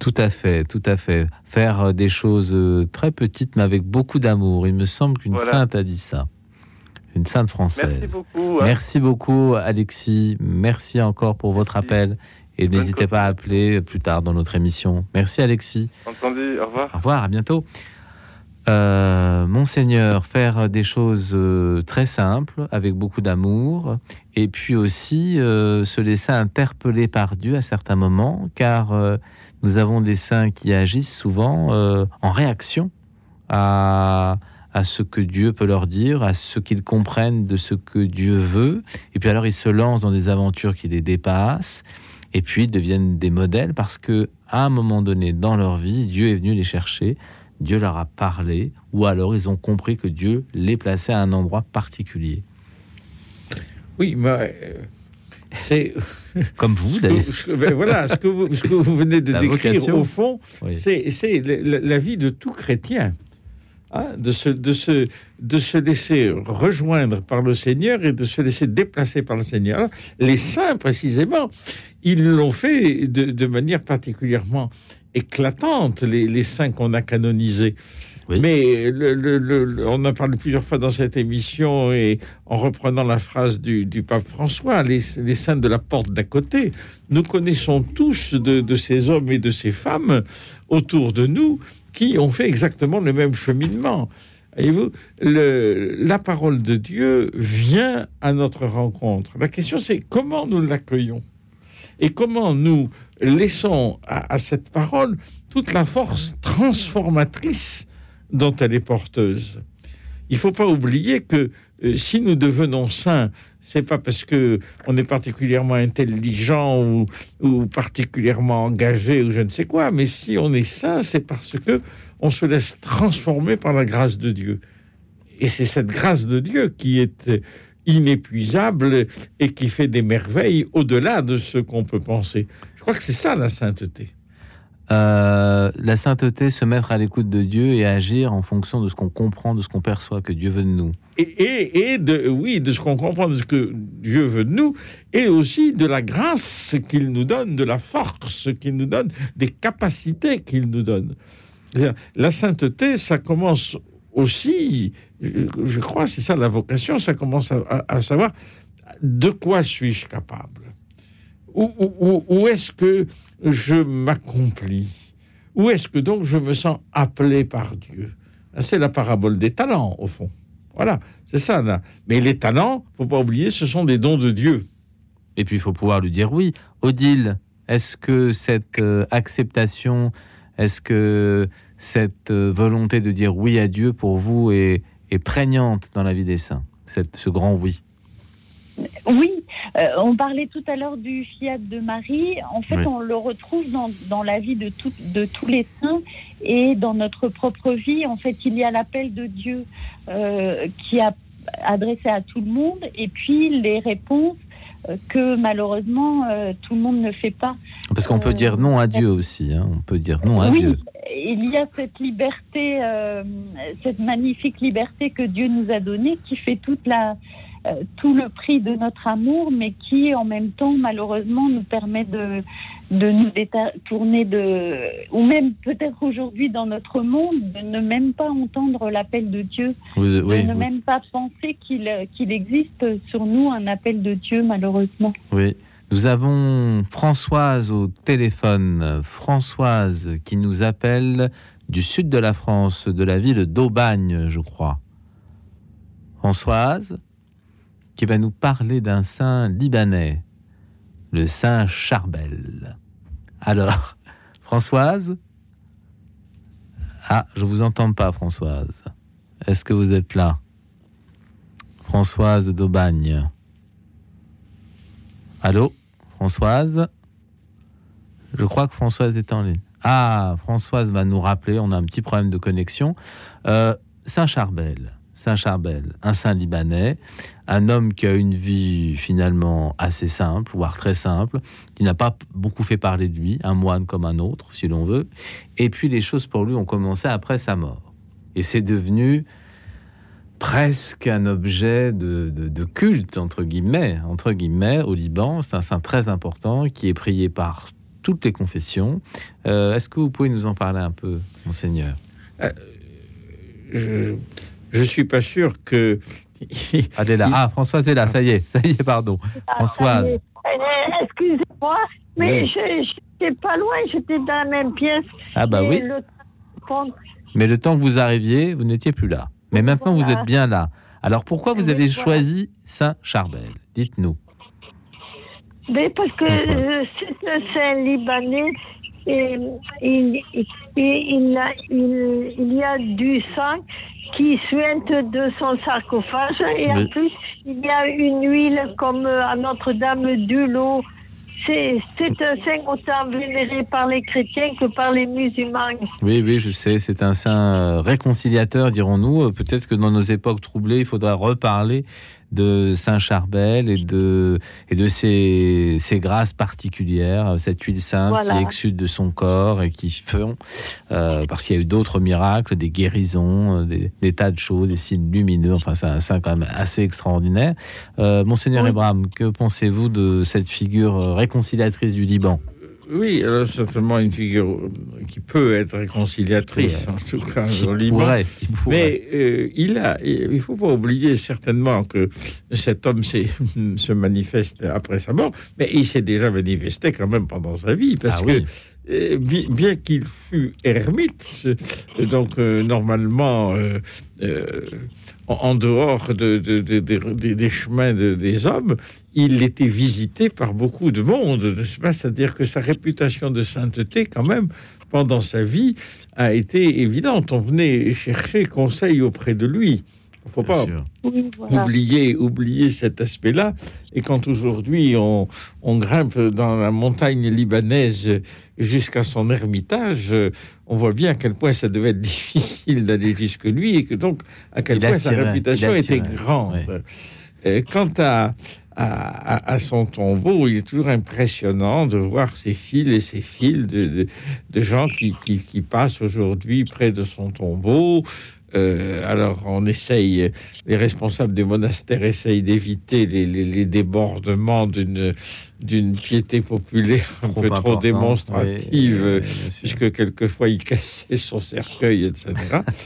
Tout à fait, tout à fait. Faire des choses très petites, mais avec beaucoup d'amour. Il me semble qu'une Voilà. sainte a dit ça. Une sainte française. Merci beaucoup. hein. Merci beaucoup, Alexis. Merci encore pour votre appel. Et n'hésitez pas à appeler plus tard dans notre émission. Merci, Alexis. Entendu. Au revoir. Au revoir, à bientôt. Euh, Monseigneur, faire des choses euh, très simples, avec beaucoup d'amour, et puis aussi euh, se laisser interpeller par Dieu à certains moments, car euh, nous avons des saints qui agissent souvent en réaction à, à ce que Dieu peut leur dire, à ce qu'ils comprennent de ce que Dieu veut, et puis alors ils se lancent dans des aventures qui les dépassent, et puis deviennent des modèles parce que à un moment donné dans leur vie, Dieu est venu les chercher, Dieu leur a parlé, ou alors ils ont compris que Dieu les plaçait à un endroit particulier. Oui, mais euh, c'est (laughs) comme vous d'ailleurs. ben voilà, ce que vous, ce que vous venez de La décrire vocation. au fond, Oui. c'est la vie de tout chrétien. Hein, de, se, de, se, de se laisser rejoindre par le Seigneur et de se laisser déplacer par le Seigneur. Les saints, précisément, ils l'ont fait de, de manière particulièrement éclatante, les, les saints qu'on a canonisés. Mais le- le- le- on en parle plusieurs fois dans cette émission et en reprenant la phrase du, du pape François, les, les saints de la porte d'à côté, nous connaissons tous de, de ces hommes et de ces femmes autour de nous qui ont fait exactement le même cheminement. Voyez-vous, le- la parole de Dieu vient à notre rencontre. La question c'est comment nous l'accueillons et comment nous laissons à cette parole toute la force transformatrice dont elle est porteuse. Il faut pas oublier que euh, si nous devenons saints, c'est pas parce que on est particulièrement intelligent ou, ou particulièrement engagé ou je ne sais quoi, mais si on est saint, c'est parce que on se laisse transformer par la grâce de Dieu. Et c'est cette grâce de Dieu qui est inépuisable et qui fait des merveilles au-delà de ce qu'on peut penser. Je crois que c'est ça la sainteté. Euh, la sainteté, se mettre à l'écoute de Dieu et agir en fonction de ce qu'on comprend, de ce qu'on perçoit que Dieu veut de nous. et, et, de, oui, de ce qu'on comprend, de ce que Dieu veut de nous, et aussi de la grâce qu'il nous donne, de la force qu'il nous donne, des capacités qu'il nous donne. La sainteté, ça commence aussi, je crois, c'est ça la vocation, ça commence à savoir de quoi suis-je capable Où, est-ce que je m'accomplis? Où est-ce que donc je me sens appelé par Dieu? C'est la parabole des talents, au fond. Voilà, c'est ça. Mais les talents, faut pas oublier, ce sont des dons de Dieu. Et puis il faut pouvoir lui dire oui. Odile, est-ce que cette euh, acceptation, est-ce que cette euh, volonté de dire oui à Dieu pour vous est, est prégnante dans la vie des saints cette, Ce grand oui? Oui, euh, on parlait tout à l'heure du fiat de Marie. En fait, Oui. on le retrouve dans, dans la vie de, tout- de tous les saints et dans notre propre vie. En fait, il y a l'appel de Dieu euh, qui a adressé à tout le monde et puis les réponses euh, que malheureusement tout le monde ne fait pas. Parce qu'on peut dire non à Dieu aussi. hein. On peut dire non à oui, Dieu. il y a cette liberté, cette magnifique liberté que Dieu nous a donnée qui fait toute la, tout le prix de notre amour, mais qui en même temps malheureusement nous permet de de nous détourner de, ou même peut-être aujourd'hui dans notre monde, de ne même pas entendre l'appel de Dieu, de ne même pas penser qu'il qu'il existe sur nous un appel de Dieu, malheureusement. Oui. Nous avons Françoise au téléphone. Françoise qui nous appelle du sud de la France, de la ville d'Aubagne, je crois. Françoise? Qui va nous parler d'un saint libanais le Saint Charbel. Alors, (laughs) Françoise? Ah, je vous entends pas, Françoise. Est-ce que vous êtes là? Françoise d'Aubagne. Allô? Françoise? Je crois que Françoise est en ligne. Ah, Françoise va nous rappeler, on a un petit problème de connexion. Euh, Saint Charbel. Saint Charbel, un saint libanais, un homme qui a une vie finalement assez simple, voire très simple, qui n'a pas beaucoup fait parler de lui, un moine comme un autre, si l'on veut. Et puis les choses pour lui ont commencé après sa mort. Et c'est devenu presque un objet de, culte, entre guillemets, entre guillemets, au Liban. C'est un saint très important qui est prié par toutes les confessions. Euh, est-ce que vous pouvez nous en parler un peu, monseigneur? Euh, suis pas sûr que. (laughs) Ah, ah, Françoise est là, ça y est, ça y est, pardon. Ah, Françoise. Eh, excusez-moi, mais je j'étais pas loin, j'étais dans la même pièce. Ah, bah oui. Mais le temps que vous arriviez, vous n'étiez plus là. Mais maintenant, vous êtes bien là. Alors, pourquoi vous avez choisi Saint-Charbel? Dites-nous. Mais parce que c'est un saint libanais et il, il, il, y a du sang qui suinte de son sarcophage. Et en plus, il y a une huile comme à Notre-Dame du Lot. C'est un saint autant vénéré par les chrétiens que par les musulmans. Oui, oui, je sais. C'est un saint réconciliateur, dirons-nous. Peut-être que dans nos époques troublées, il faudra reparler de Saint-Charbel et de, et de ses, ses, grâces particulières, cette huile sainte qui exude de son corps et qui font, euh, parce qu'il y a eu d'autres miracles, des guérisons, euh, des, tas de choses, des signes lumineux, enfin c'est un saint quand même assez extraordinaire. Euh, Monseigneur Ibrahim, que pensez-vous de cette figure réconciliatrice du Liban? Oui, alors certainement une figure qui peut être réconciliatrice, en tout cas au Liban. Mais euh, il a, il faut pas oublier certainement que cet homme (laughs) se manifeste après sa mort, mais il s'est déjà manifesté quand même pendant sa vie, parce ah que euh, bien qu'il fût ermite, donc euh, normalement en dehors de, des chemins des hommes, il était visité par beaucoup de monde, C'est-à-dire que sa réputation de sainteté, quand même, pendant sa vie, a été évidente. On venait chercher conseil auprès de lui. Il ne faut pas oublier, oublier cet aspect-là. Et quand aujourd'hui on, on, grimpe dans la montagne libanaise jusqu'à son ermitage, on voit bien à quel point ça devait être (laughs) difficile d'aller jusque lui et que donc à quel point sa réputation était grande. Quant à, à, son tombeau, il est toujours impressionnant de voir ces fils et ces fils de, de, gens qui, qui, qui passent aujourd'hui près de son tombeau, euh, alors, on essaye, les responsables des monastères essayent d'éviter les, débordements d'une d'une piété populaire un peu trop démonstrative, puisque quelquefois il cassait son cercueil, etc.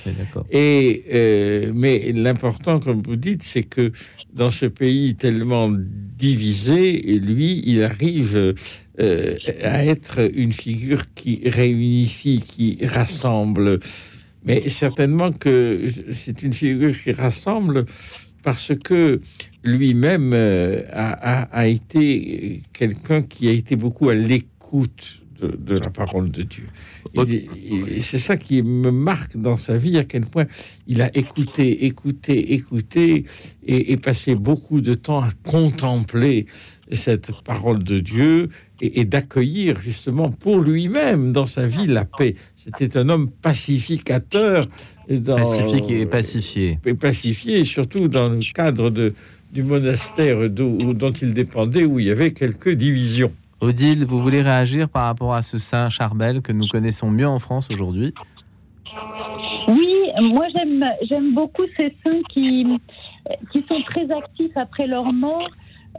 (laughs) et euh, mais l'important, comme vous dites, c'est que dans ce pays tellement divisé, lui, il arrive euh, à être une figure qui réunifie, qui rassemble mais certainement que c'est une figure qui rassemble parce que lui-même euh, a, été quelqu'un qui a été beaucoup à l'écoute de, la parole de Dieu. Et, c'est ça qui me marque dans sa vie, à quel point il a écouté, écouté, écouté, et, et passé beaucoup de temps à contempler cette parole de Dieu et, d'accueillir justement pour lui-même dans sa vie la paix. C'était un homme pacificateur. Dans, Pacifique et pacifié. Et pacifié, surtout dans le cadre de, du monastère dont, dont il dépendait, où il y avait quelques divisions. Odile, vous voulez réagir par rapport à ce saint Charbel que nous connaissons mieux en France aujourd'hui? Oui, moi j'aime j'aime beaucoup ces saints qui qui sont très actifs après leur mort.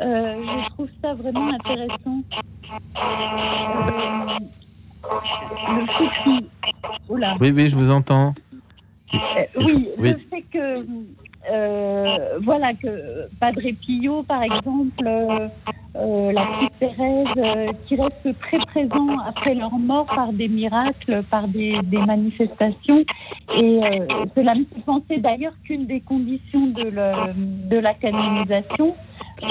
Euh, je trouve ça vraiment intéressant. Euh, le fait Oula. Oui, oui, je vous entends. Euh, oui, Oui. le fait que, voilà, que Padre Pio, par exemple, la petite Thérèse, qui restent très présents après leur mort par des miracles, par des, des manifestations. Et cela me fait penser d'ailleurs qu'une des conditions de, le- de la canonisation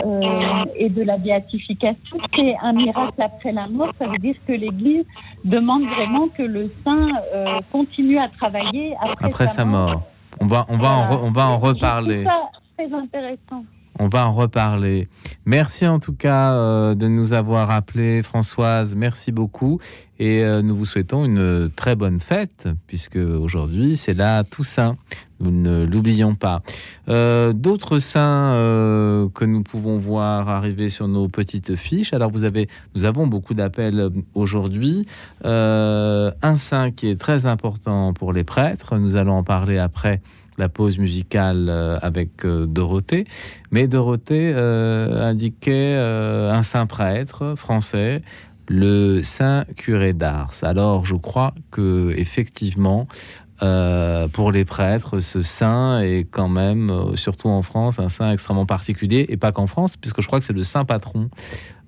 euh, et de la béatification, c'est un miracle après la mort. Ça veut dire que l'Église demande vraiment que le saint euh, continue à travailler après, Après sa mort. On va, on va, en, on va en trouve reparler. très intéressant. On va en reparler. Merci en tout cas euh, de nous avoir appelé, Françoise. Merci beaucoup. Et euh, nous vous souhaitons une très bonne fête, puisque aujourd'hui c'est la Toussaint. Nous ne l'oublions pas. Euh, D'autres saints euh, que nous pouvons voir arriver sur nos petites fiches. Alors vous avez, nous avons beaucoup d'appels euh, aujourd'hui. Un saint qui est très important pour les prêtres. Nous allons en parler après la pause musicale avec Dorothée. Mais Dorothée indiquait un saint prêtre français, le saint curé d'Ars. Alors je crois que effectivement, euh, pour les prêtres, ce saint est quand même, euh, surtout en France, un saint extrêmement particulier, et pas qu'en France, puisque je crois que c'est le saint patron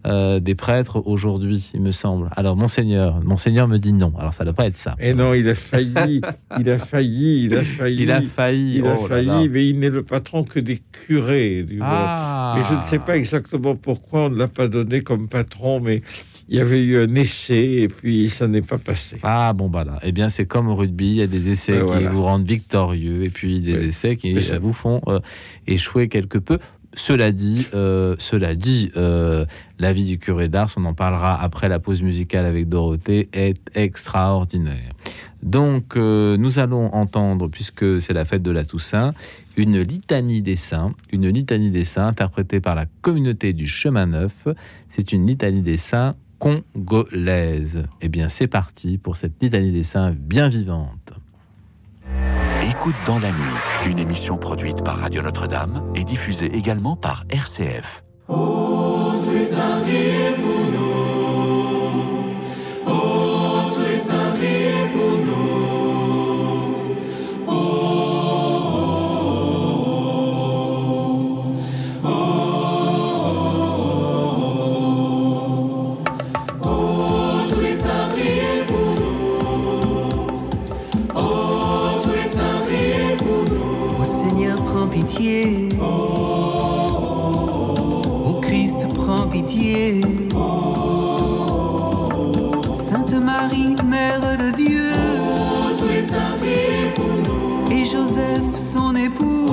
euh, des prêtres aujourd'hui, il me semble. Alors, monseigneur, monseigneur me dit non. Alors, ça ne doit pas être ça. Et non, il a failli, il a failli, il a failli. Il a failli, Il a oh failli, là. mais il n'est le patron que des curés. du Ah. Mais je ne sais pas exactement pourquoi on ne l'a pas donné comme patron, mais il y avait eu un essai et puis ça n'est pas passé. Ah bon bah là, eh bien c'est comme au rugby, il y a des essais Ouais, qui voilà. vous rendent victorieux et puis des essais qui euh, vous font euh, échouer quelque peu. Cela dit, euh, cela dit, euh, la vie du curé d'Ars, on en parlera après la pause musicale avec Dorothée, est extraordinaire. Donc euh, nous allons entendre, puisque c'est la fête de la Toussaint, une litanie des saints, une litanie des saints interprétée par la communauté du chemin neuf. C'est une litanie des saints congolaise. Eh bien, c'est parti pour cette litanie des saints bien vivante. Écoute dans la nuit, une émission produite par Radio Notre-Dame et diffusée également par RCF. Oh, pitié. Ô Christ, prends pitié. Sainte Marie, Mère de Dieu. pour nous. Et Joseph, son époux.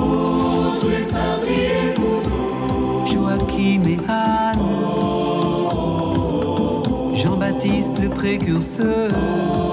pour nous. Joachim et Anne. Jean-Baptiste, le précurseur.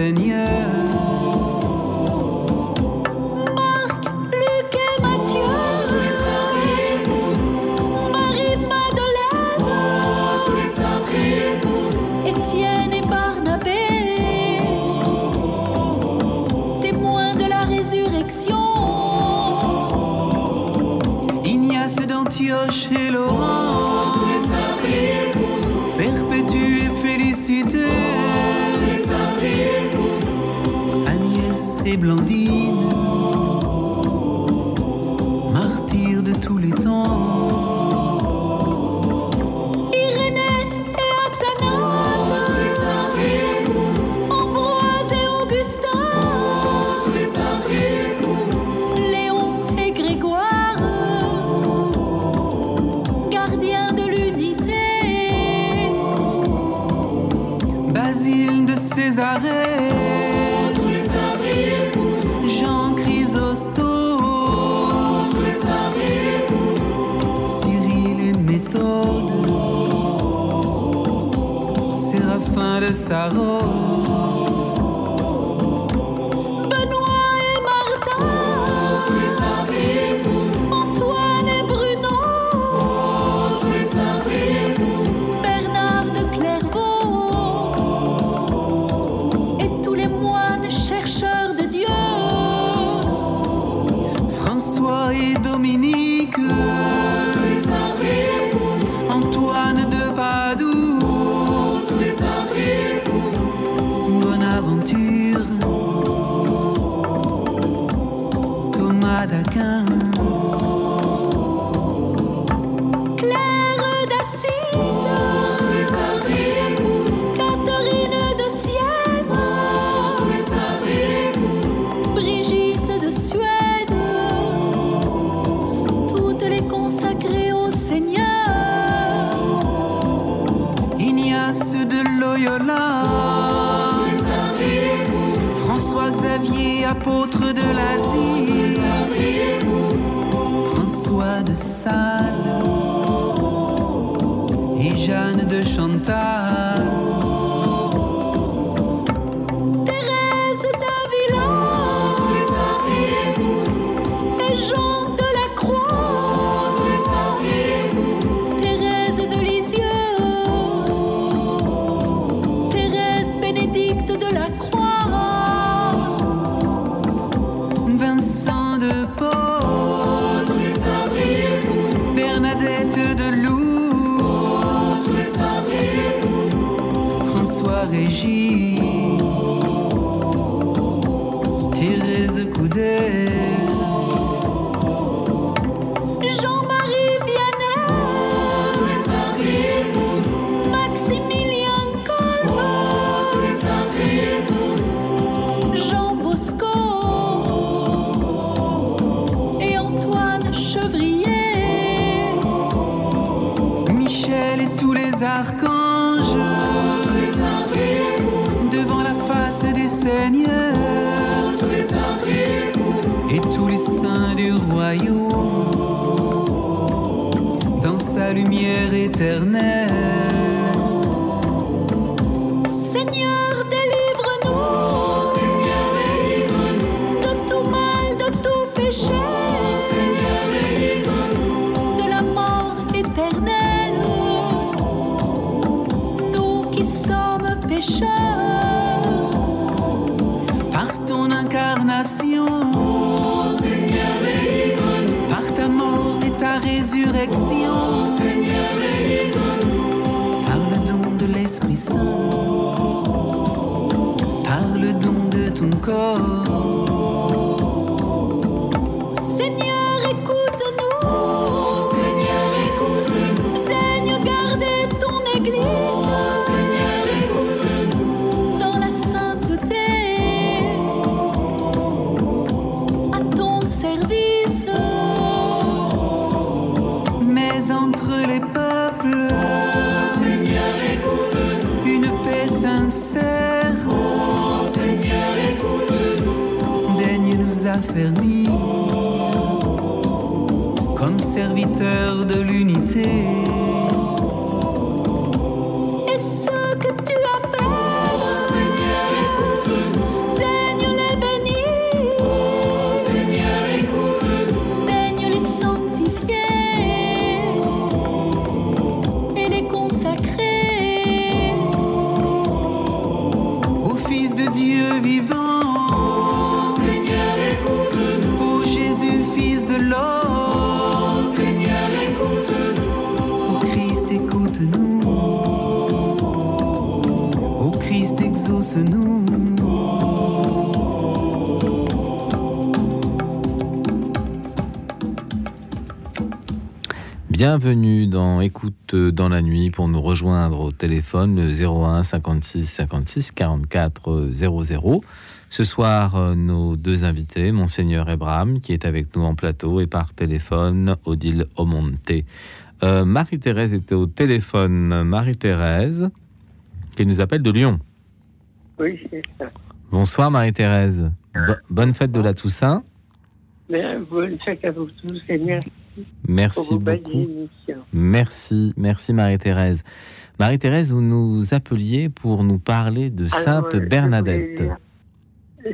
Eh, Señor. archange devant la face du Seigneur et tous les saints du royaume dans sa lumière éternelle. de l'unité. Bienvenue dans Écoute dans la nuit pour nous rejoindre au téléphone 01 56 56 44 00. Ce soir, euh, nos deux invités, Monseigneur Ebram, qui est avec nous en plateau, et par téléphone, Odile Omonte. Euh, Marie-Thérèse était au téléphone. Marie-Thérèse, qui nous appelle de Lyon. Oui, c'est ça. Bonsoir Marie-Thérèse. Bonne fête de la Toussaint. Bonne fête à vous tous Merci beaucoup. Merci, merci Marie-Thérèse. Marie-Thérèse, vous nous appeliez pour nous parler de Sainte euh, Bernadette.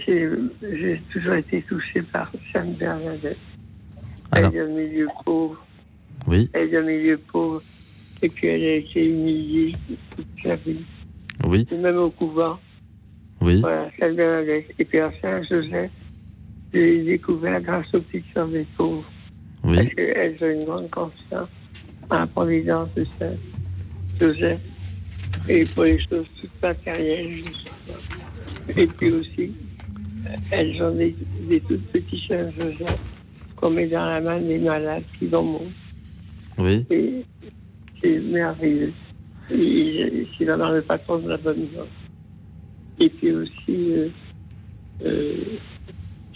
J'ai toujours été touchée par Sainte Bernadette. Elle est d'un milieu pauvre. Oui. Elle est d'un milieu pauvre et puis elle a été humiliée toute sa vie. Oui. Et même au couvent. Oui. Voilà, Sainte Bernadette. Et puis à Saint-Joseph, j'ai découvert grâce au petit des pauvres. Oui. Parce qu'elles ont une grande confiance en la providence de Saint-Joseph. Et pour les choses toutes matérielles. Et puis aussi, elles ont des, des toutes petites Saint-Joseph qu'on met dans la main des malades qui vont mourir. Oui. Et c'est merveilleux. Et C'est vraiment le patron de la bonne voie. Et puis aussi, euh, euh,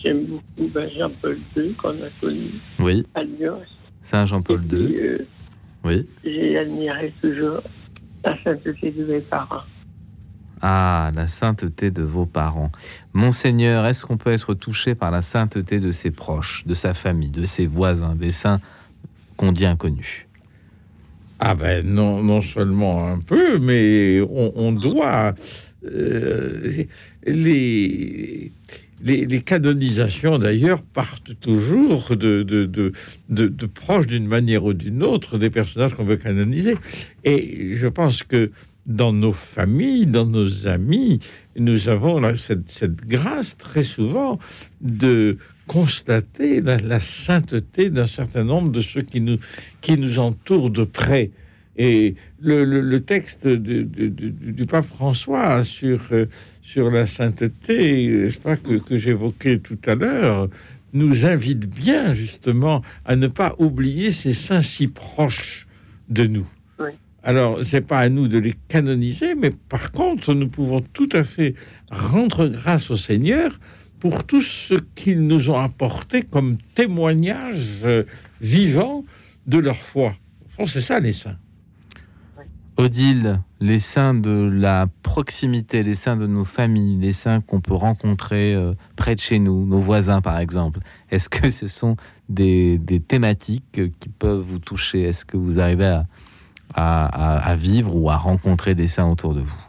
j'aime beaucoup ben, Jean-Paul II qu'on a connu Oui. à Lyon. Saint Jean-Paul II. Euh, Oui. J'ai admiré toujours la sainteté de mes parents. Ah, la sainteté de vos parents. Monseigneur, est-ce qu'on peut être touché par la sainteté de ses proches, de sa famille, de ses voisins, des saints qu'on dit inconnus? Ah ben non, non seulement un peu, mais on, on doit euh, les, les canonisations d'ailleurs partent toujours de, de- de proches d'une manière ou d'une autre des personnages qu'on veut canoniser. Et je pense que dans nos familles, dans nos amis, nous avons là, cette, cette grâce très souvent de constater la, la sainteté d'un certain nombre de ceux qui nous, qui nous entourent de près. Et le, le- le texte de- de- de- du pape François sur, euh, sur la sainteté, je pas, que, que j'évoquais tout à l'heure, nous invite bien justement à ne pas oublier ces saints si proches de nous. Alors, c'est pas à nous de les canoniser, mais par contre, nous pouvons tout à fait rendre grâce au Seigneur pour tout ce qu'ils nous ont apporté comme témoignage euh, vivant de leur foi. Au fond, c'est ça les saints. Odile, les saints de la proximité, les saints de nos familles, les saints qu'on peut rencontrer euh, près de chez nous, nos voisins par exemple, est-ce que ce sont des, des thématiques euh, qui peuvent vous toucher? Est-ce que vous arrivez à, à- à- vivre ou à rencontrer des saints autour de vous?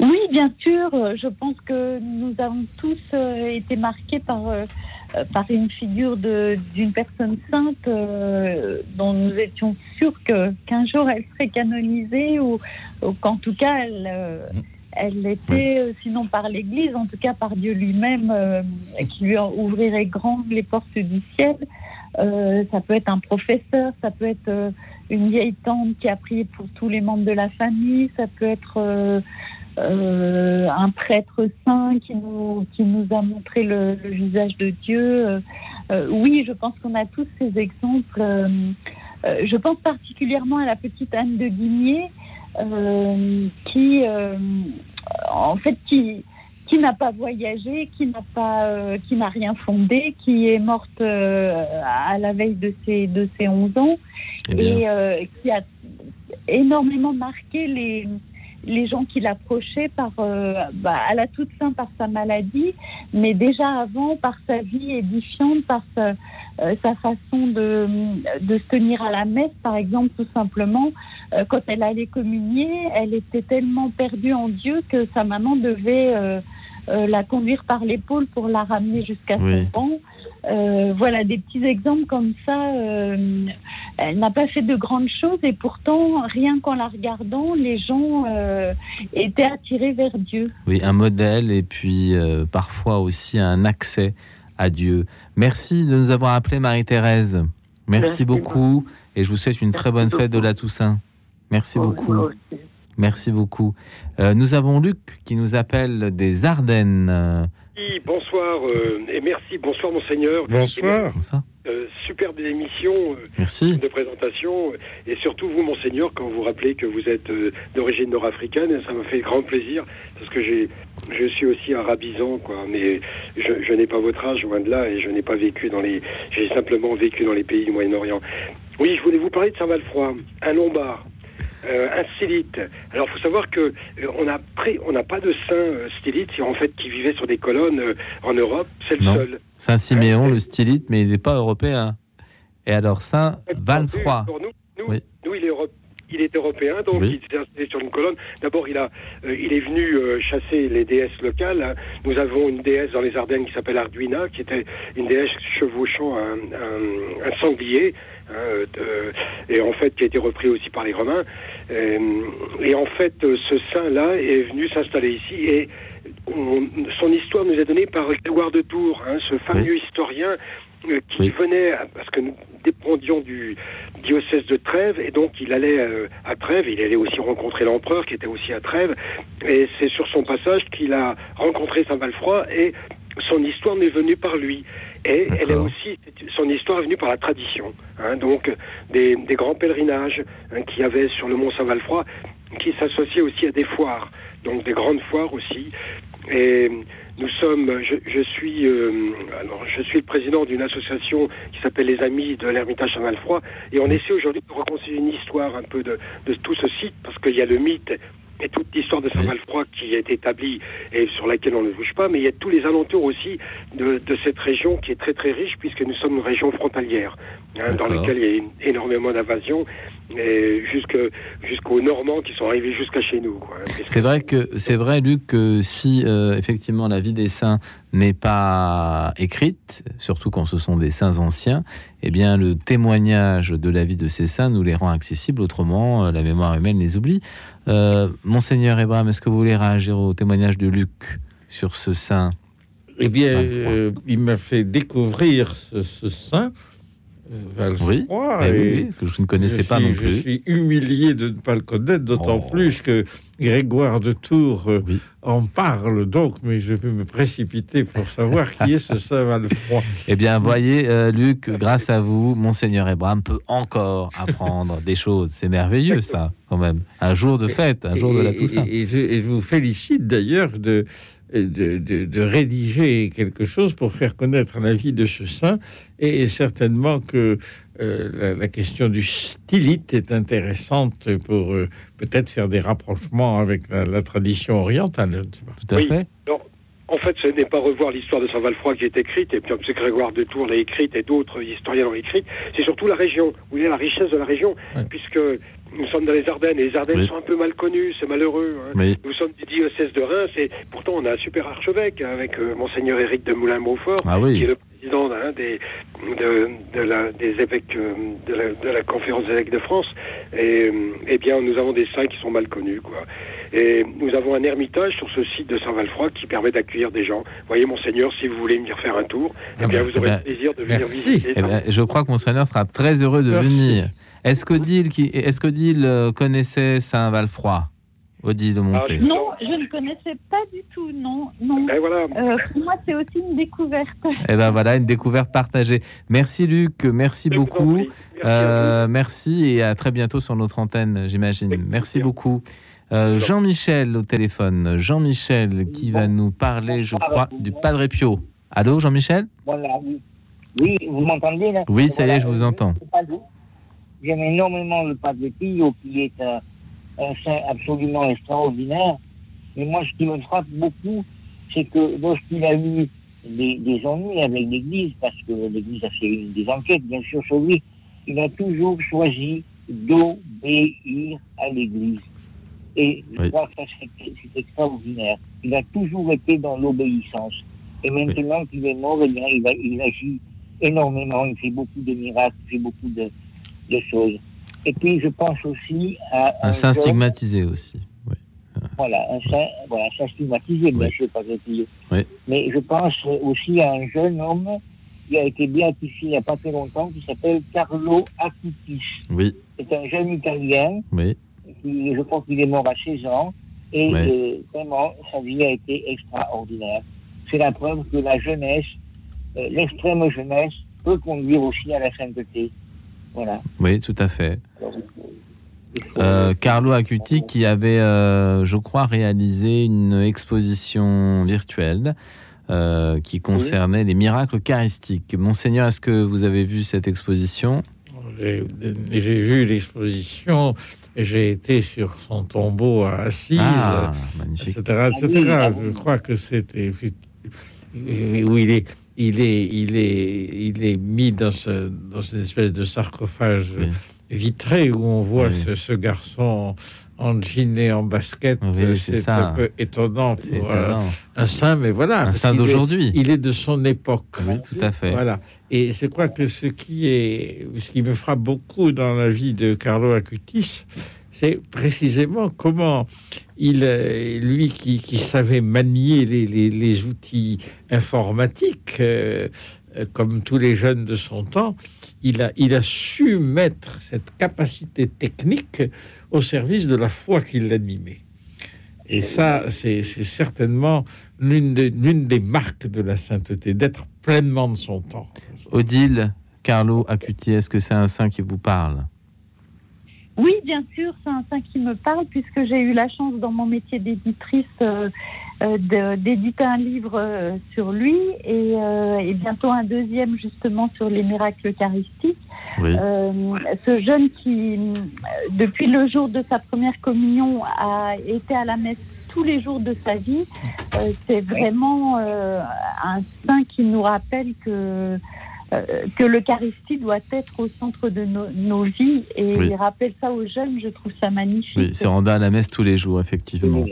Oui, bien sûr. euh, Je pense que nous avons tous été marqués par, par une figure de- d'une personne sainte euh, dont nous étions sûrs que- qu'un jour elle serait canonisée ou, ou qu'en tout cas elle, euh, elle était, euh, sinon par l'Église, en tout cas par Dieu lui-même, euh, qui lui ouvrirait grandes les portes du ciel. Euh, ça peut être un professeur, ça peut être euh, une vieille tante qui a prié pour tous les membres de la famille, ça peut être euh, un prêtre saint qui nous, qui nous a montré le, le visage de Dieu. Euh, euh, oui, je pense qu'on a tous ces exemples. Euh, euh, je pense particulièrement à la petite Anne de Guigné, euh, qui, euh, en fait, qui, qui n'a pas voyagé, qui n'a pas, euh, qui n'a rien fondé, qui est morte euh, à la veille de ses, de ses 11 ans Eh et euh, qui a énormément marqué les, les gens qui l'approchaient par, euh, bah, à la toute fin par sa maladie, mais déjà avant par sa vie édifiante, par sa, euh, sa façon de, de se tenir à la messe, par exemple, tout simplement. Euh, quand elle allait communier, elle était tellement perdue en Dieu que sa maman devait euh, la conduire par l'épaule pour la ramener jusqu'à Oui. son banc. Euh, voilà des petits exemples comme ça. euh, elle n'a pas fait de grandes choses et pourtant, rien qu'en la regardant, les gens euh, étaient attirés vers Dieu. Oui, un modèle et puis euh, parfois aussi un accès à Dieu. Merci de nous avoir appelé Marie-Thérèse. Merci, Merci beaucoup et je vous souhaite une très bonne fête de la Toussaint. Merci beaucoup. Merci beaucoup. Euh, nous avons Luc qui nous appelle des Ardennes. Oui, bonsoir euh, et merci. Bonsoir, Monseigneur. Bonsoir. Euh, superbe émission euh, Merci. de présentation et surtout vous, Monseigneur, quand vous rappelez que vous êtes euh, d'origine nord-africaine, ça me fait grand plaisir parce que j'ai, je suis aussi arabisant, quoi. Mais je, je n'ai pas votre âge, loin de là, et je n'ai pas vécu dans les. J'ai simplement vécu dans les pays du Moyen-Orient. Oui, je voulais vous parler de Saint-Valfroid, un Lombard. Euh, un stylite. Alors, il faut savoir que euh, on a pré- on n'a pas de saint euh, stylite, en fait, qui vivait sur des colonnes euh, en Europe. C'est le Non. seul. Saint-Siméon, le stylite, mais il n'est pas européen. Et alors, Saint-Valfroid. Pour nous, nous, Oui. nous, il est, Europe- il est européen, donc Oui. il s'est installé sur une colonne. D'abord, il a, euh, il est venu euh, chasser les déesses locales. hein. Nous avons une déesse dans les Ardennes qui s'appelle Arduina, qui était une déesse chevauchant un, un- un sanglier, hein, euh, de- et en fait qui a été repris aussi par les Romains. Euh, et en fait, euh, ce saint-là est venu s'installer ici et on- son histoire nous est donnée par Grégoire de Tours, hein, ce fameux historien euh, qui venait, à- parce que nous dépendions du diocèse de Trèves, et donc il allait euh, à Trèves, il allait aussi rencontrer l'empereur qui était aussi à Trèves, et c'est sur son passage qu'il a rencontré Saint-Valfroy, et son histoire n'est venue par lui. Et elle est aussi, son histoire est venue par la tradition, hein, donc des, des grands pèlerinages hein, qu'il y avait sur le mont Saint-Valfroy, qui s'associaient aussi à des foires, donc des grandes foires aussi. Et nous sommes, je, je suis, euh, alors je suis le président d'une association qui s'appelle les Amis de l'Ermitage Saint-Malfroid, et on essaie aujourd'hui de reconstruire une histoire un peu de, de tout ce site, parce qu'il y a le mythe et toute l'histoire de Saint-Malfroid qui est établie et sur laquelle on ne bouge pas, mais il y a tous les alentours aussi de, de cette région qui est très très riche, puisque nous sommes une région frontalière, hein, dans laquelle il y a une- énormément d'invasions, jusqu'aux Normands qui sont arrivés jusqu'à chez nous. Hein, C'est vrai que c'est vrai, Luc, que si euh, effectivement la vie des saints n'est pas écrite, surtout quand ce sont des saints anciens, eh bien le témoignage de la vie de ces saints nous les rend accessibles. Autrement, euh, la mémoire humaine les oublie. Euh, Monseigneur Abraham, est-ce que vous voulez réagir au témoignage de Luc sur ce saint Eh bien, euh, il m'a fait découvrir ce, ce saint. Euh, Valfroy, oui, et oui, que je ne connaissais je pas suis- non plus. Je suis humilié de ne pas le connaître, d'autant Oh. plus que Grégoire de Tours euh, en parle donc, mais je vais me précipiter pour savoir qui est ce saint Valfroy. (laughs) Eh bien, voyez, euh, Luc, grâce à vous, Monseigneur Abraham peut encore apprendre des choses. C'est merveilleux, ça, quand même. Un jour de fête, un jour de la Toussaint. Et, et je, et je vous félicite d'ailleurs de, de, de- de rédiger quelque chose pour faire connaître la vie de ce saint. Et certainement que euh, la, la question du stylite est intéressante pour euh, peut-être faire des rapprochements avec la, la tradition orientale. Tout à Oui. fait. Non, en fait, ce n'est pas revoir l'histoire de Saint-Valfroy qui est écrite, et puis comme c'est Grégoire de Tours l'a écrite et d'autres historiens l'ont écrite, c'est surtout la région, où il y a la richesse de la région, puisque nous sommes dans les Ardennes, et les Ardennes Oui. sont un peu mal connues, c'est malheureux. hein. Oui. Nous sommes du diocèse de Reims, et pourtant on a un super archevêque avec euh, Monseigneur Éric de Moulin-Beaufort, Ah oui. qui est le président des, de, de la, des évêques euh, de la, de la conférence des évêques de France. Et euh, eh bien, nous avons des saints qui sont mal connus, quoi. Et nous avons un ermitage sur ce site de Saint-Valfroy qui permet d'accueillir des gens. Voyez, monseigneur, si vous voulez venir faire un tour, eh bien, ben, vous eh aurez ben, le plaisir de venir merci. visiter. Eh ben, je crois que Monseigneur sera très heureux de Merci. venir. Est-ce qu'Odile qu'Odile euh, connaissait Saint-Valfroid Odile de Monté. Non, je ne connaissais pas du tout, non. non. Et voilà. Euh, pour moi, c'est aussi une découverte. (laughs) Eh ben voilà, une découverte partagée. Merci Luc, merci beaucoup. Euh, merci et à très bientôt sur notre antenne, j'imagine. Merci beaucoup. Euh, Jean-Michel au téléphone. Jean-Michel qui va nous parler, je crois, du Padre Pio. Allô, Jean-Michel? Voilà, oui. Oui, vous m'entendez là? Oui, ça y est, je vous entends. J'aime énormément le Padre Pio, qui est un, un saint absolument extraordinaire. Mais moi, ce qui me frappe beaucoup, c'est que lorsqu'il a eu des, des ennuis avec l'Église, parce que l'Église a fait des enquêtes, bien sûr, sur lui, il a toujours choisi d'obéir à l'Église. Et je Oui. crois que c'est extraordinaire. Il a toujours été dans l'obéissance. Et maintenant qu'il est mort, eh bien, il, a- il agit énormément. Il fait beaucoup de miracles, il fait beaucoup de, de choses. Et puis, je pense aussi à. Un saint jeune- stigmatisé aussi. Voilà, un saint, voilà, un saint stigmatisé, bien Oui. sûr. Oui. Mais je pense aussi à un jeune homme qui a été béatifié il n'y a pas très longtemps, qui s'appelle Carlo Acutis. Oui, C'est un jeune Italien oui. qui, je crois qu'il est mort à 16 ans. Et euh, vraiment, sa vie a été extraordinaire. C'est la preuve que la jeunesse, euh, l'extrême jeunesse, peut conduire aussi à la sainteté. Voilà. Oui, tout à fait. Alors, Euh, Carlo Acuti qui avait, euh, je crois, réalisé une exposition virtuelle euh, qui concernait les miracles eucharistiques. Monseigneur, est-ce que vous avez vu cette exposition? J'ai j'ai vu l'exposition et j'ai été sur son tombeau à Assise, Ah, etc., etc. Je crois que c'était où il est, il est, il est, il est mis dans, ce, dans une espèce de sarcophage vitrée où on voit ce, ce garçon en jean et en basket. C'est un peu étonnant pour euh, étonnant. un saint, mais voilà. Un saint d'aujourd'hui. Il est de son époque. Oui, tout à fait. Voilà. Et je crois que ce qui est, ce qui me frappe beaucoup dans la vie de Carlo Acutis, c'est précisément comment il, euh, lui qui, savait manier les, outils informatiques, euh, euh, comme tous les jeunes de son temps, il a, su mettre cette capacité technique au service de la foi qui l'animait. Et ça, c'est certainement l'une des marques de la sainteté, d'être pleinement de son temps. Odile, Carlo Acuti, est-ce que c'est un saint qui vous parle? Oui, bien sûr, c'est un saint qui me parle puisque j'ai eu la chance dans mon métier d'éditrice euh, euh, d'éditer un livre euh, sur lui et, euh, et bientôt un deuxième justement sur les miracles eucharistiques. Oui. Euh, ce jeune qui, depuis le jour de sa première communion, a été à la messe tous les jours de sa vie, euh, c'est vraiment euh, un saint qui nous rappelle que euh, que l'Eucharistie doit être au centre de nos, nos vies et Oui. il rappelle ça aux jeunes, je trouve ça magnifique. Oui, c'est Randa à la messe tous les jours, effectivement.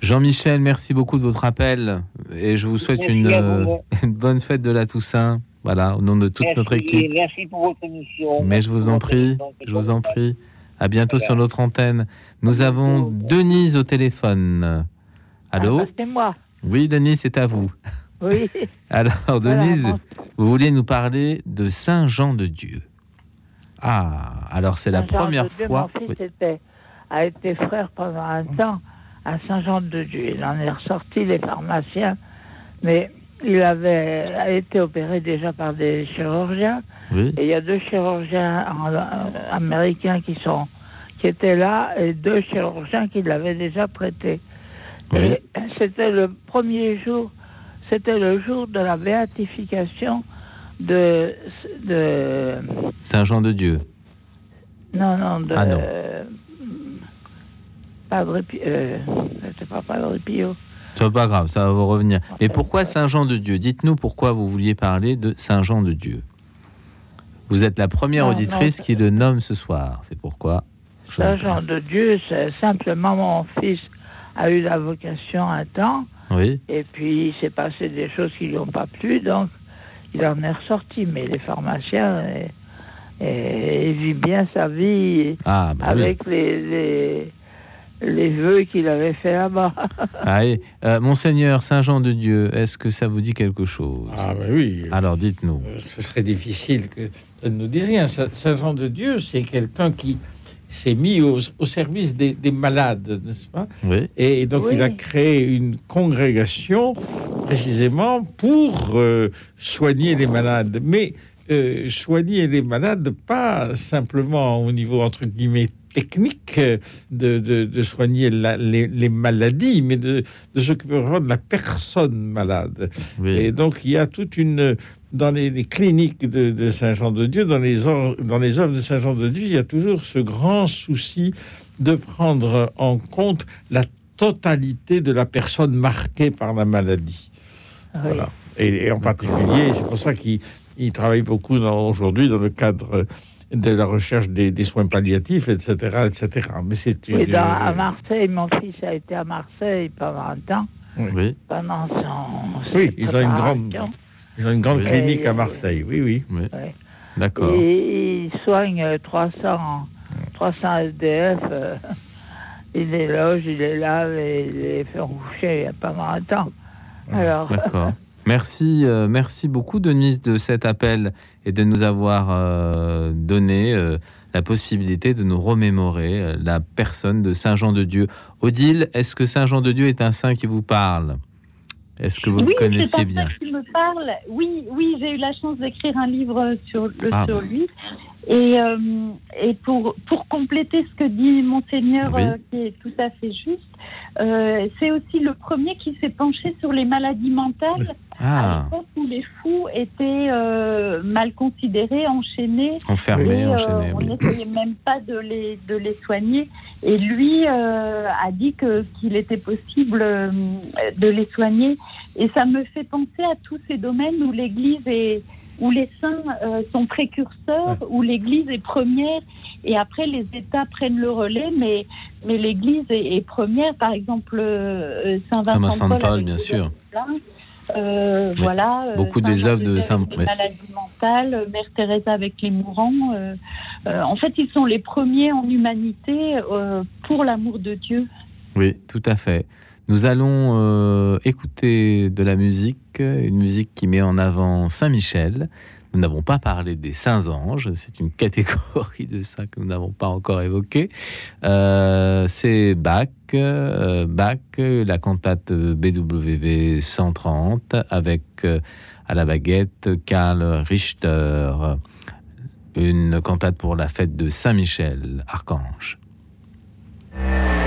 Jean-Michel, merci beaucoup de votre appel et je vous souhaite une, vous. euh, (laughs) une bonne fête de la Toussaint. Voilà, au nom de toute merci, notre équipe. Merci pour votre émission. Mais je vous en prie, je vous en prie. À bientôt sur notre antenne. Nous avons Denise au téléphone. Allô? Ah, C'est moi. Oui, Denise, c'est à vous. Oui. (laughs) Alors, Denise, vous vouliez nous parler de Saint Jean de Dieu. Ah, alors c'est la première de Dieu, fois. Mon fils Oui. était- a été frère pendant un temps à Saint-Jean-de-Dieu. Il en est ressorti, les pharmaciens, mais il avait a été opéré déjà par des chirurgiens. Oui. Et il y a deux chirurgiens en- euh, américains qui sont qui étaient là et deux chirurgiens qui l'avaient déjà prêté. C'était le premier jour, c'était le jour de la béatification de, de Saint Jean de Dieu. non, non, de. Ah, non. euh, Padre Pio. Euh, c'était pas Padre Pio. C'est pas grave, ça va vous revenir. Mais pourquoi Saint Jean de Dieu? Dites-nous pourquoi vous vouliez parler de Saint Jean de Dieu. Vous êtes la première Non, auditrice non, qui le nomme ce soir. C'est pourquoi. Saint Jean de Dieu, c'est simplement mon fils a eu la vocation un temps, Oui. et puis il s'est passé des choses qui lui ont pas plu, donc il en est ressorti. Mais les pharmaciens, euh, euh, il vit bien sa vie Ah, bah oui. avec les, les, les vœux qu'il avait fait là-bas. (laughs) Allez, euh, Monseigneur Saint Jean de Dieu, est-ce que ça vous dit quelque chose? Ah, ben oui. Alors dites-nous. Ce serait difficile que ça ne nous dise rien. Saint Saint Jean de Dieu, c'est quelqu'un qui s'est mis au, au service des, des malades, n'est-ce pas Oui. Et donc, il a créé une congrégation précisément pour euh, soigner les malades. Mais euh, soigner les malades, pas simplement au niveau, entre guillemets, technique euh, de, de- de soigner la- les, les maladies, mais de, de s'occuper vraiment de la personne malade. Et donc, il y a toute une... Dans les, les cliniques de, de Saint-Jean-de-Dieu, dans les, or- dans les œuvres de Saint-Jean-de-Dieu, il y a toujours ce grand souci de prendre en compte la totalité de la personne marquée par la maladie. Voilà. Et, et en particulier, c'est pour ça qu'il il travaille beaucoup aujourd'hui dans le cadre de la recherche des, des soins palliatifs, etc., etc. Mais c'est une... Et dans- à Marseille, mon fils a été à Marseille pendant un temps. Oui. Pendant son. Oui, ils ont une grande. Ils ont une grande clinique Et- à Marseille. Oui, oui. Ouais. D'accord. Et il soigne euh, 300, 300 SDF. euh, il les loge, il les lave et il les fait coucher pendant un temps. Alors, D'accord. (laughs) Merci, euh, merci beaucoup Denise de cet appel et de nous avoir euh, donné euh, la possibilité de nous remémorer euh, la personne de Saint Jean de Dieu. Odile, est-ce que Saint Jean de Dieu est un saint qui vous parle? Est-ce que vous oui, le connaissiez bien qui me parle. Oui, oui, j'ai eu la chance d'écrire un livre sur, le, Ah, sur lui. Et, euh, et pour, pour compléter ce que dit Monseigneur, Oui. euh, qui est tout à fait juste, euh, c'est aussi le premier qui s'est penché sur les maladies mentales à Ah, l'époque où les fous étaient euh, mal considérés, enchaînés. Enfermés, et, euh, enchaînés, On oui. n'essayait même pas de les, de les soigner. Et lui euh, a dit que qu'il était possible de les soigner. Et ça me fait penser à tous ces domaines où l'Église est, où les saints euh, sont précurseurs, où l'Église est première, et après les États prennent le relais, mais, mais l'Église est, est première. Par exemple, euh, Saint Saint Vincent de de Paul, Paul, bien sûr. Euh. Voilà. euh, Beaucoup Saint des œuvres de Saint- avec les maladies mentales, euh, Mère Teresa avec les mourants. euh, euh, en fait, ils sont les premiers en humanité euh, pour l'amour de Dieu. Oui, tout à fait. Nous allons euh, écouter de la musique, une musique qui met en avant Saint-Michel. Nous n'avons pas parlé des saints anges, c'est une catégorie de saints que nous n'avons pas encore évoquée. Euh, c'est Bach, euh, Bach, la cantate BWV 130 avec à la baguette Karl Richter, une cantate pour la fête de Saint-Michel, Archange.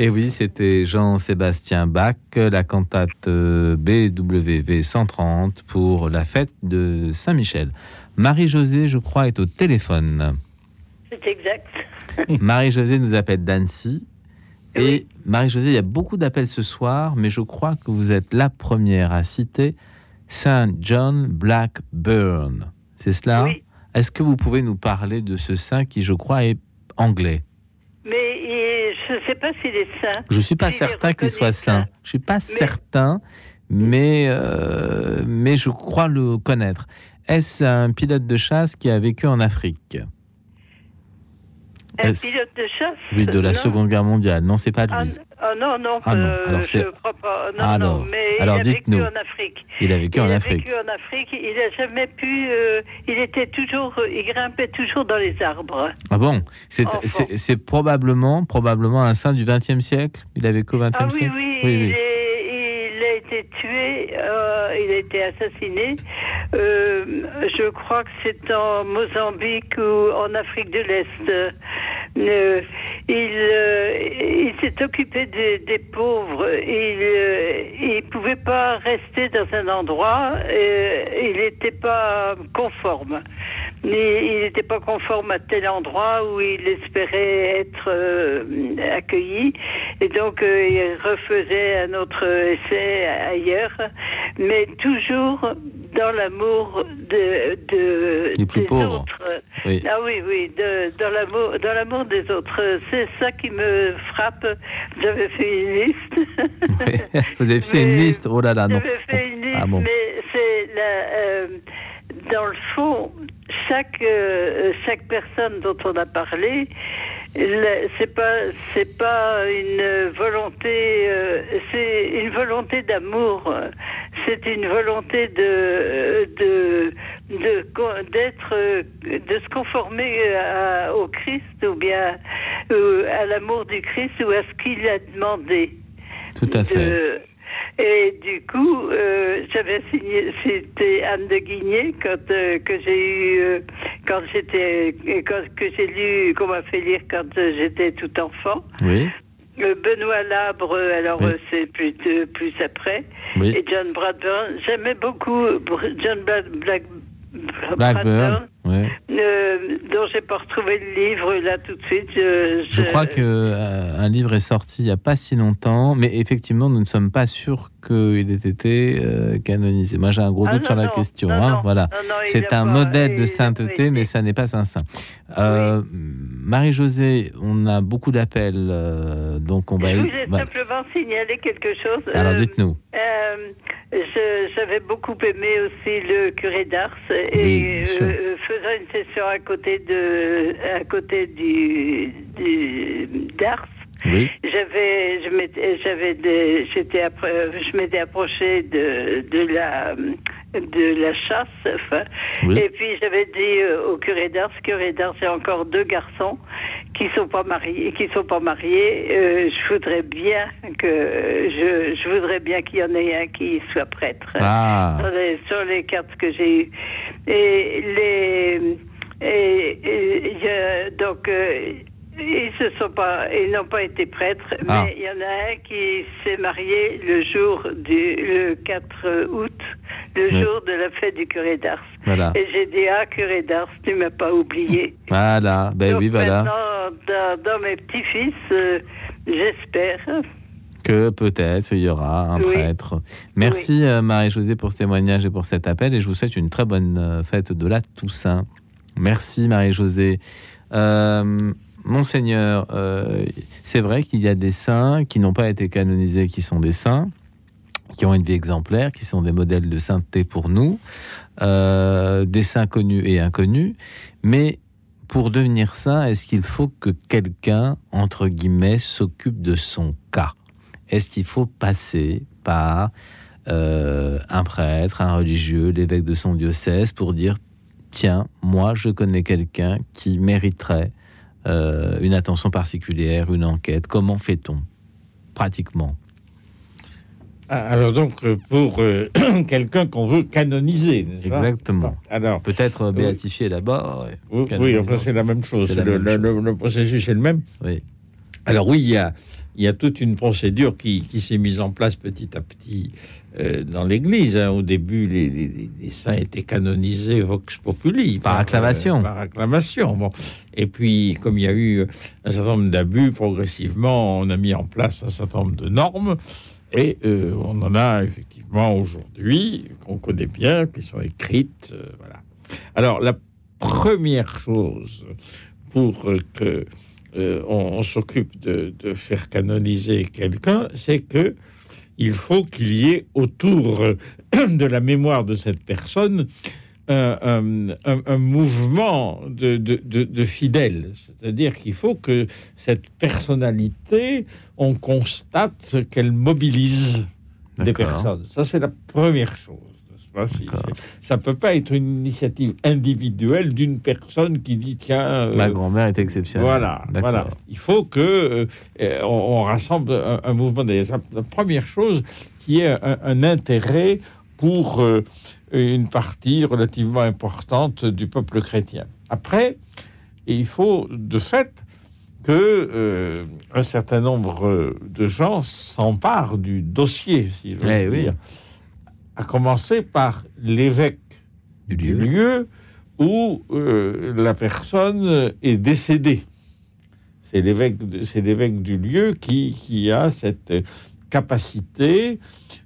Et oui, c'était Jean-Sébastien Bach, la cantate euh, BWV 130 pour la fête de Saint-Michel. Marie-Josée, je crois, est au téléphone. C'est exact. (laughs) Marie-Josée nous appelle d'Annecy. Et Marie-Josée, il y a beaucoup d'appels ce soir, mais je crois que vous êtes la première à citer Saint John Blackburn. C'est cela? Oui. Est-ce que vous pouvez nous parler de ce saint qui, je crois, est anglais Mais il- je ne sais pas s'il est saint. Je suis pas certain qu'il soit saint. Je suis pas certain, mais, euh, mais je crois le connaître. Est-ce un pilote de chasse qui a vécu en Afrique? Un Est-ce- pilote de chasse Oui, de la Non. Seconde Guerre mondiale. Non, c'est pas lui. Ah, n- ah non, non, Ah non, euh, alors je crois pas. Non, Alors- non, mais alors il a vécu en Afrique. Il a vécu il en a Afrique. vécu en Afrique. Il n'a jamais pu. euh, il était toujours. Il grimpait toujours dans les arbres. Ah bon? C'est probablement, probablement un saint du XXe siècle? Il a vécu au XXe Ah oui, siècle? oui, il, il, est- été tué, euh, il a été assassiné. euh, je crois que c'est en Mozambique ou en Afrique de l'Est. Euh, il s'est occupé des, des pauvres. Il il pouvait pas rester dans un endroit. euh, il n'était pas conforme. Il il n'était pas conforme à tel endroit où il espérait être euh, accueilli. Et donc, euh, il refaisait un autre essai ailleurs, mais toujours dans l'amour de, de, Les plus des pauvres. autres. Oui. Ah oui, oui, de- dans l'amour dans l'amour des autres. C'est ça qui me frappe. J'avais fait une liste. Vous avez fait une (laughs) (laughs) Mais liste Oh là là, non. J'avais fait une liste, Ah bon. mais c'est la, euh, dans le fond, chaque euh, chaque personne dont on a parlé, c'est pas c'est pas une volonté, euh, c'est une volonté d'amour. C'est une volonté de de d'être de se conformer à- au Christ ou bien euh, à l'amour du Christ ou à ce qu'il a demandé. Tout à fait. De- et du coup, euh, j'avais signé, c'était Anne de Guigné quand euh, que j'ai eu euh, quand j'étais quand que j'ai lu qu'on m'a fait lire quand j'étais tout enfant. Oui. Benoît Labre, alors Oui. c'est plus plus après. Oui. Et John Bradburn, j'aimais beaucoup John Bla- Black, Blackburn. Ouais. euh, dont j'ai pas retrouvé le livre là tout de suite. Je, Je crois que euh, un livre est sorti il n'y a pas si longtemps, mais effectivement, nous ne sommes pas sûrs qu'il ait été euh, canonisé. Moi, j'ai un gros Ah doute non, sur la non, question. non, hein, voilà. C'est un modèle de sainteté, mais ça n'est pas un saint. Euh, Marie-Josée, on a beaucoup d'appels, euh, donc on va. Je voulais bah, simplement signaler quelque chose. alors, dites-nous. J'avais beaucoup aimé aussi le curé d'Ars et Oui, faisant une session à côté de, à côté du d'Ars. Oui. J'avais, je m'étais, j'avais, des- j'étais, après- je m'étais approché de, de la, de la chasse, enfin, Oui. et puis j'avais dit euh, au curé d'Ars, curé d'Ars, j'ai encore deux garçons qui sont pas mariés, qui sont pas mariés. euh, je voudrais bien que, je, je voudrais bien qu'il y en ait un qui soit prêtre. Ah. Sur les, sur les cartes que j'ai eues. Et les, et, et a- donc. euh, ils se sont pas, ils n'ont pas été prêtres, Ah. mais il y en a un qui s'est marié le jour du le 4 août, le Oui. jour de la fête du curé d'Ars. Voilà. Et j'ai dit ah curé d'Ars, tu m'as pas oublié. Voilà. Ben Donc oui, voilà. Dans, dans mes petits-fils, euh, j'espère. que peut-être il y aura un Oui. prêtre. Merci euh, Marie-Josée pour ce témoignage et pour cet appel et je vous souhaite une très bonne euh, fête de la Toussaint. Merci Marie-Josée. Euh, Monseigneur, euh, c'est vrai qu'il y a des saints qui n'ont pas été canonisés, qui sont des saints, qui ont une vie exemplaire, qui sont des modèles de sainteté pour nous, euh, des saints connus et inconnus, mais pour devenir saint, est-ce qu'il faut que quelqu'un, entre guillemets, s'occupe de son cas? Est-ce qu'il faut passer par euh, un prêtre, un religieux, l'évêque de son diocèse pour dire, tiens, moi je connais quelqu'un qui mériterait euh, une attention particulière, une enquête Comment fait-on pratiquement? Ah, Alors donc, euh, pour euh, (clears throat) quelqu'un qu'on veut canoniser, pas? Exactement. Alors, Peut-être béatifié d'abord. oui, enfin, c'est la même chose. La Le, même le- le- le processus est le même. Oui. Alors oui, il y a, il y a toute une procédure qui, qui s'est mise en place petit à petit euh, dans l'Église. hein. Au début, les, les- les saints étaient canonisés vox populi. Par acclamation. euh, par acclamation. Bon. Et puis, comme il y a eu un certain nombre d'abus, progressivement, on a mis en place un certain nombre de normes. Et euh, on en a effectivement aujourd'hui, qu'on connaît bien, qui sont écrites. voilà. Alors, la première chose pour que euh, on, on s'occupe de, de faire canoniser quelqu'un, c'est que il faut qu'il y ait autour de la mémoire de cette personne un, un- un- un mouvement de, de- fidèles. C'est-à-dire qu'il faut que cette personnalité, on constate qu'elle mobilise des personnes. Ça, c'est la première chose. Pas. Si- ça peut pas être une initiative individuelle d'une personne qui dit tiens. euh, Ma grand-mère est exceptionnelle. Voilà, voilà. Il faut que euh, euh, on, on rassemble un, un mouvement. D'ailleurs, la première chose qui est un, un intérêt pour euh, une partie relativement importante du peuple chrétien. Après, il faut de fait que euh, un certain nombre de gens s'emparent du dossier, si je Eh veux oui. À commencer par l'évêque du lieu, où euh, la personne est décédée. C'est l'évêque, de- c'est l'évêque du lieu qui, qui a cette capacité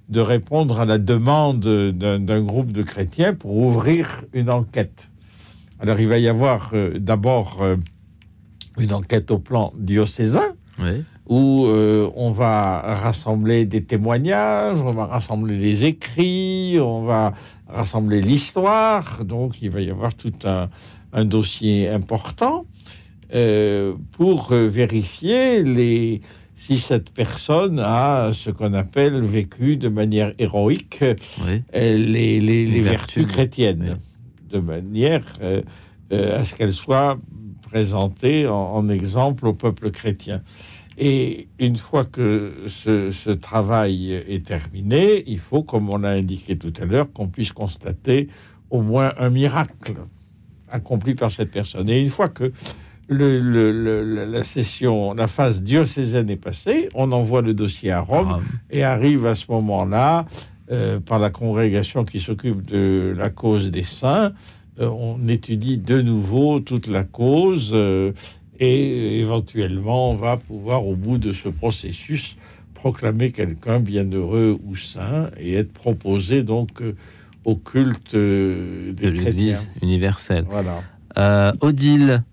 de répondre à la demande d'un, d'un groupe de chrétiens pour ouvrir une enquête. Alors il va y avoir euh, d'abord euh, une enquête au plan diocésain, où euh, on va rassembler des témoignages, on va rassembler les écrits, on va rassembler l'histoire. Donc il va y avoir tout un, un dossier important euh, pour euh, vérifier les, si cette personne a ce qu'on appelle vécu de manière héroïque les, les- les Les vertus vertus. chrétiennes, de manière euh, euh, à ce qu'elles soient présentées en, en exemple au peuple chrétien. Et une fois que ce, ce travail est terminé, il faut, comme on l'a indiqué tout à l'heure, qu'on puisse constater au moins un miracle accompli par cette personne. Et une fois que le- le- le- la- session, la phase diocésaine est passée, on envoie le dossier à Rome et arrive à ce moment-là, euh, par la congrégation qui s'occupe de la cause des saints, euh, on étudie de nouveau toute la cause euh, et éventuellement on va pouvoir, au bout de ce processus, proclamer quelqu'un bienheureux ou saint et être proposé donc euh, au culte euh, des de l'Église universelle. Voilà. Euh, Odile.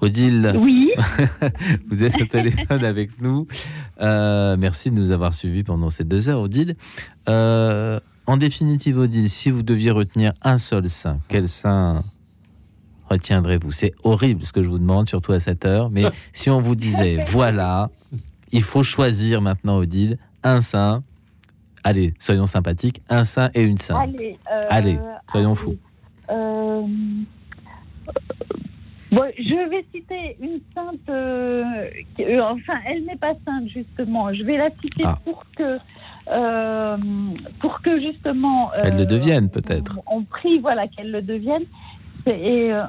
Odile. Oui. (laughs) Vous êtes au téléphone avec nous. Euh, merci de nous avoir suivis pendant ces deux heures, Odile. Euh, en définitive, Odile, si vous deviez retenir un seul saint, quel saint retiendrez-vous C'est horrible ce que je vous demande, surtout à cette heure. Mais (laughs) si on vous disait, voilà, il faut choisir maintenant, Odile, un saint. Allez, soyons sympathiques, un saint et une sainte. Allez, euh, Allez, soyons fous. Euh, bon, je vais citer une sainte. euh, qui- euh, enfin, elle n'est pas sainte justement. Je vais la citer Ah. pour que, euh, pour que justement. Elle le euh, devienne peut-être. on prie voilà qu'elle le devienne. C'est et, euh,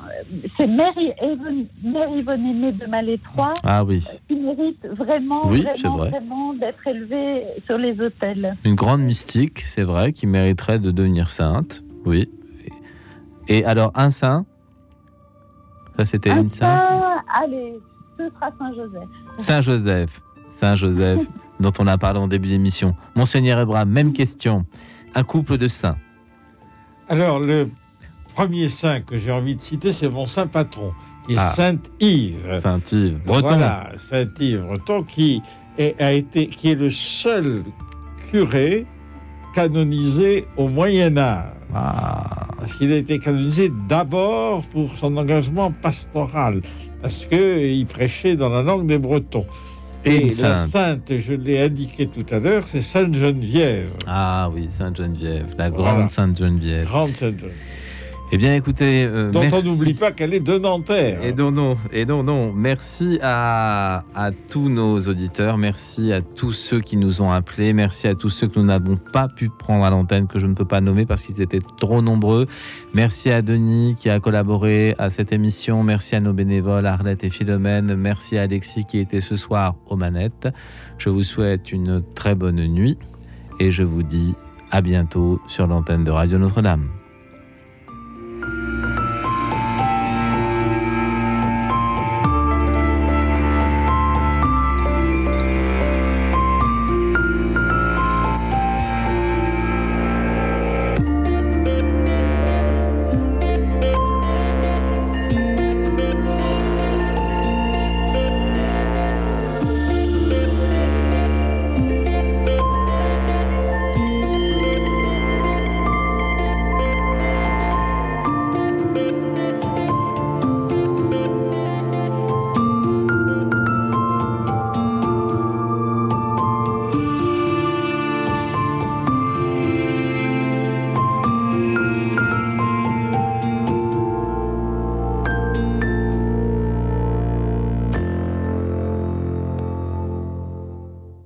c'est Mère Yvonne, Mère Yvonne Aimée de Malétroit Ah oui, qui mérite vraiment, Oui, vraiment, vrai. vraiment d'être élevée sur les autels. une grande mystique, c'est vrai, qui mériterait de devenir sainte. Oui. Et alors, un saint? Ça, c'était une sainte? Ah, allez, ce sera Saint-Joseph. Saint Joseph. Saint Joseph, (laughs) dont on a parlé en début d'émission. Monseigneur Ebra, même question. Un couple de saints. Alors, le premier saint que j'ai envie de citer, c'est mon saint patron, qui est Ah. Sainte Yves. Saint Yves. Breton. Voilà, Saint Yves Breton, qui est, a été, qui est le seul curé canonisé au Moyen Âge. Ah. Parce qu'il a été canonisé d'abord pour son engagement pastoral, parce qu'il prêchait dans la langue des Bretons. Et la sainte. sainte, je l'ai indiqué tout à l'heure, c'est Sainte Geneviève. Ah oui, Sainte Geneviève, la grande. Sainte Geneviève. Grande Sainte Geneviève. Eh bien, écoutez, euh, Dont merci. on n'oublie pas qu'elle est de Nanterre. Et non, non, et non, non. Merci à, à tous nos auditeurs, merci à tous ceux qui nous ont appelés, merci à tous ceux que nous n'avons pas pu prendre à l'antenne, que je ne peux pas nommer parce qu'ils étaient trop nombreux. Merci à Denis qui a collaboré à cette émission, merci à nos bénévoles Arlette et Philomène, merci à Alexis qui était ce soir aux manettes. Je vous souhaite une très bonne nuit et je vous dis à bientôt sur l'antenne de Radio Notre-Dame.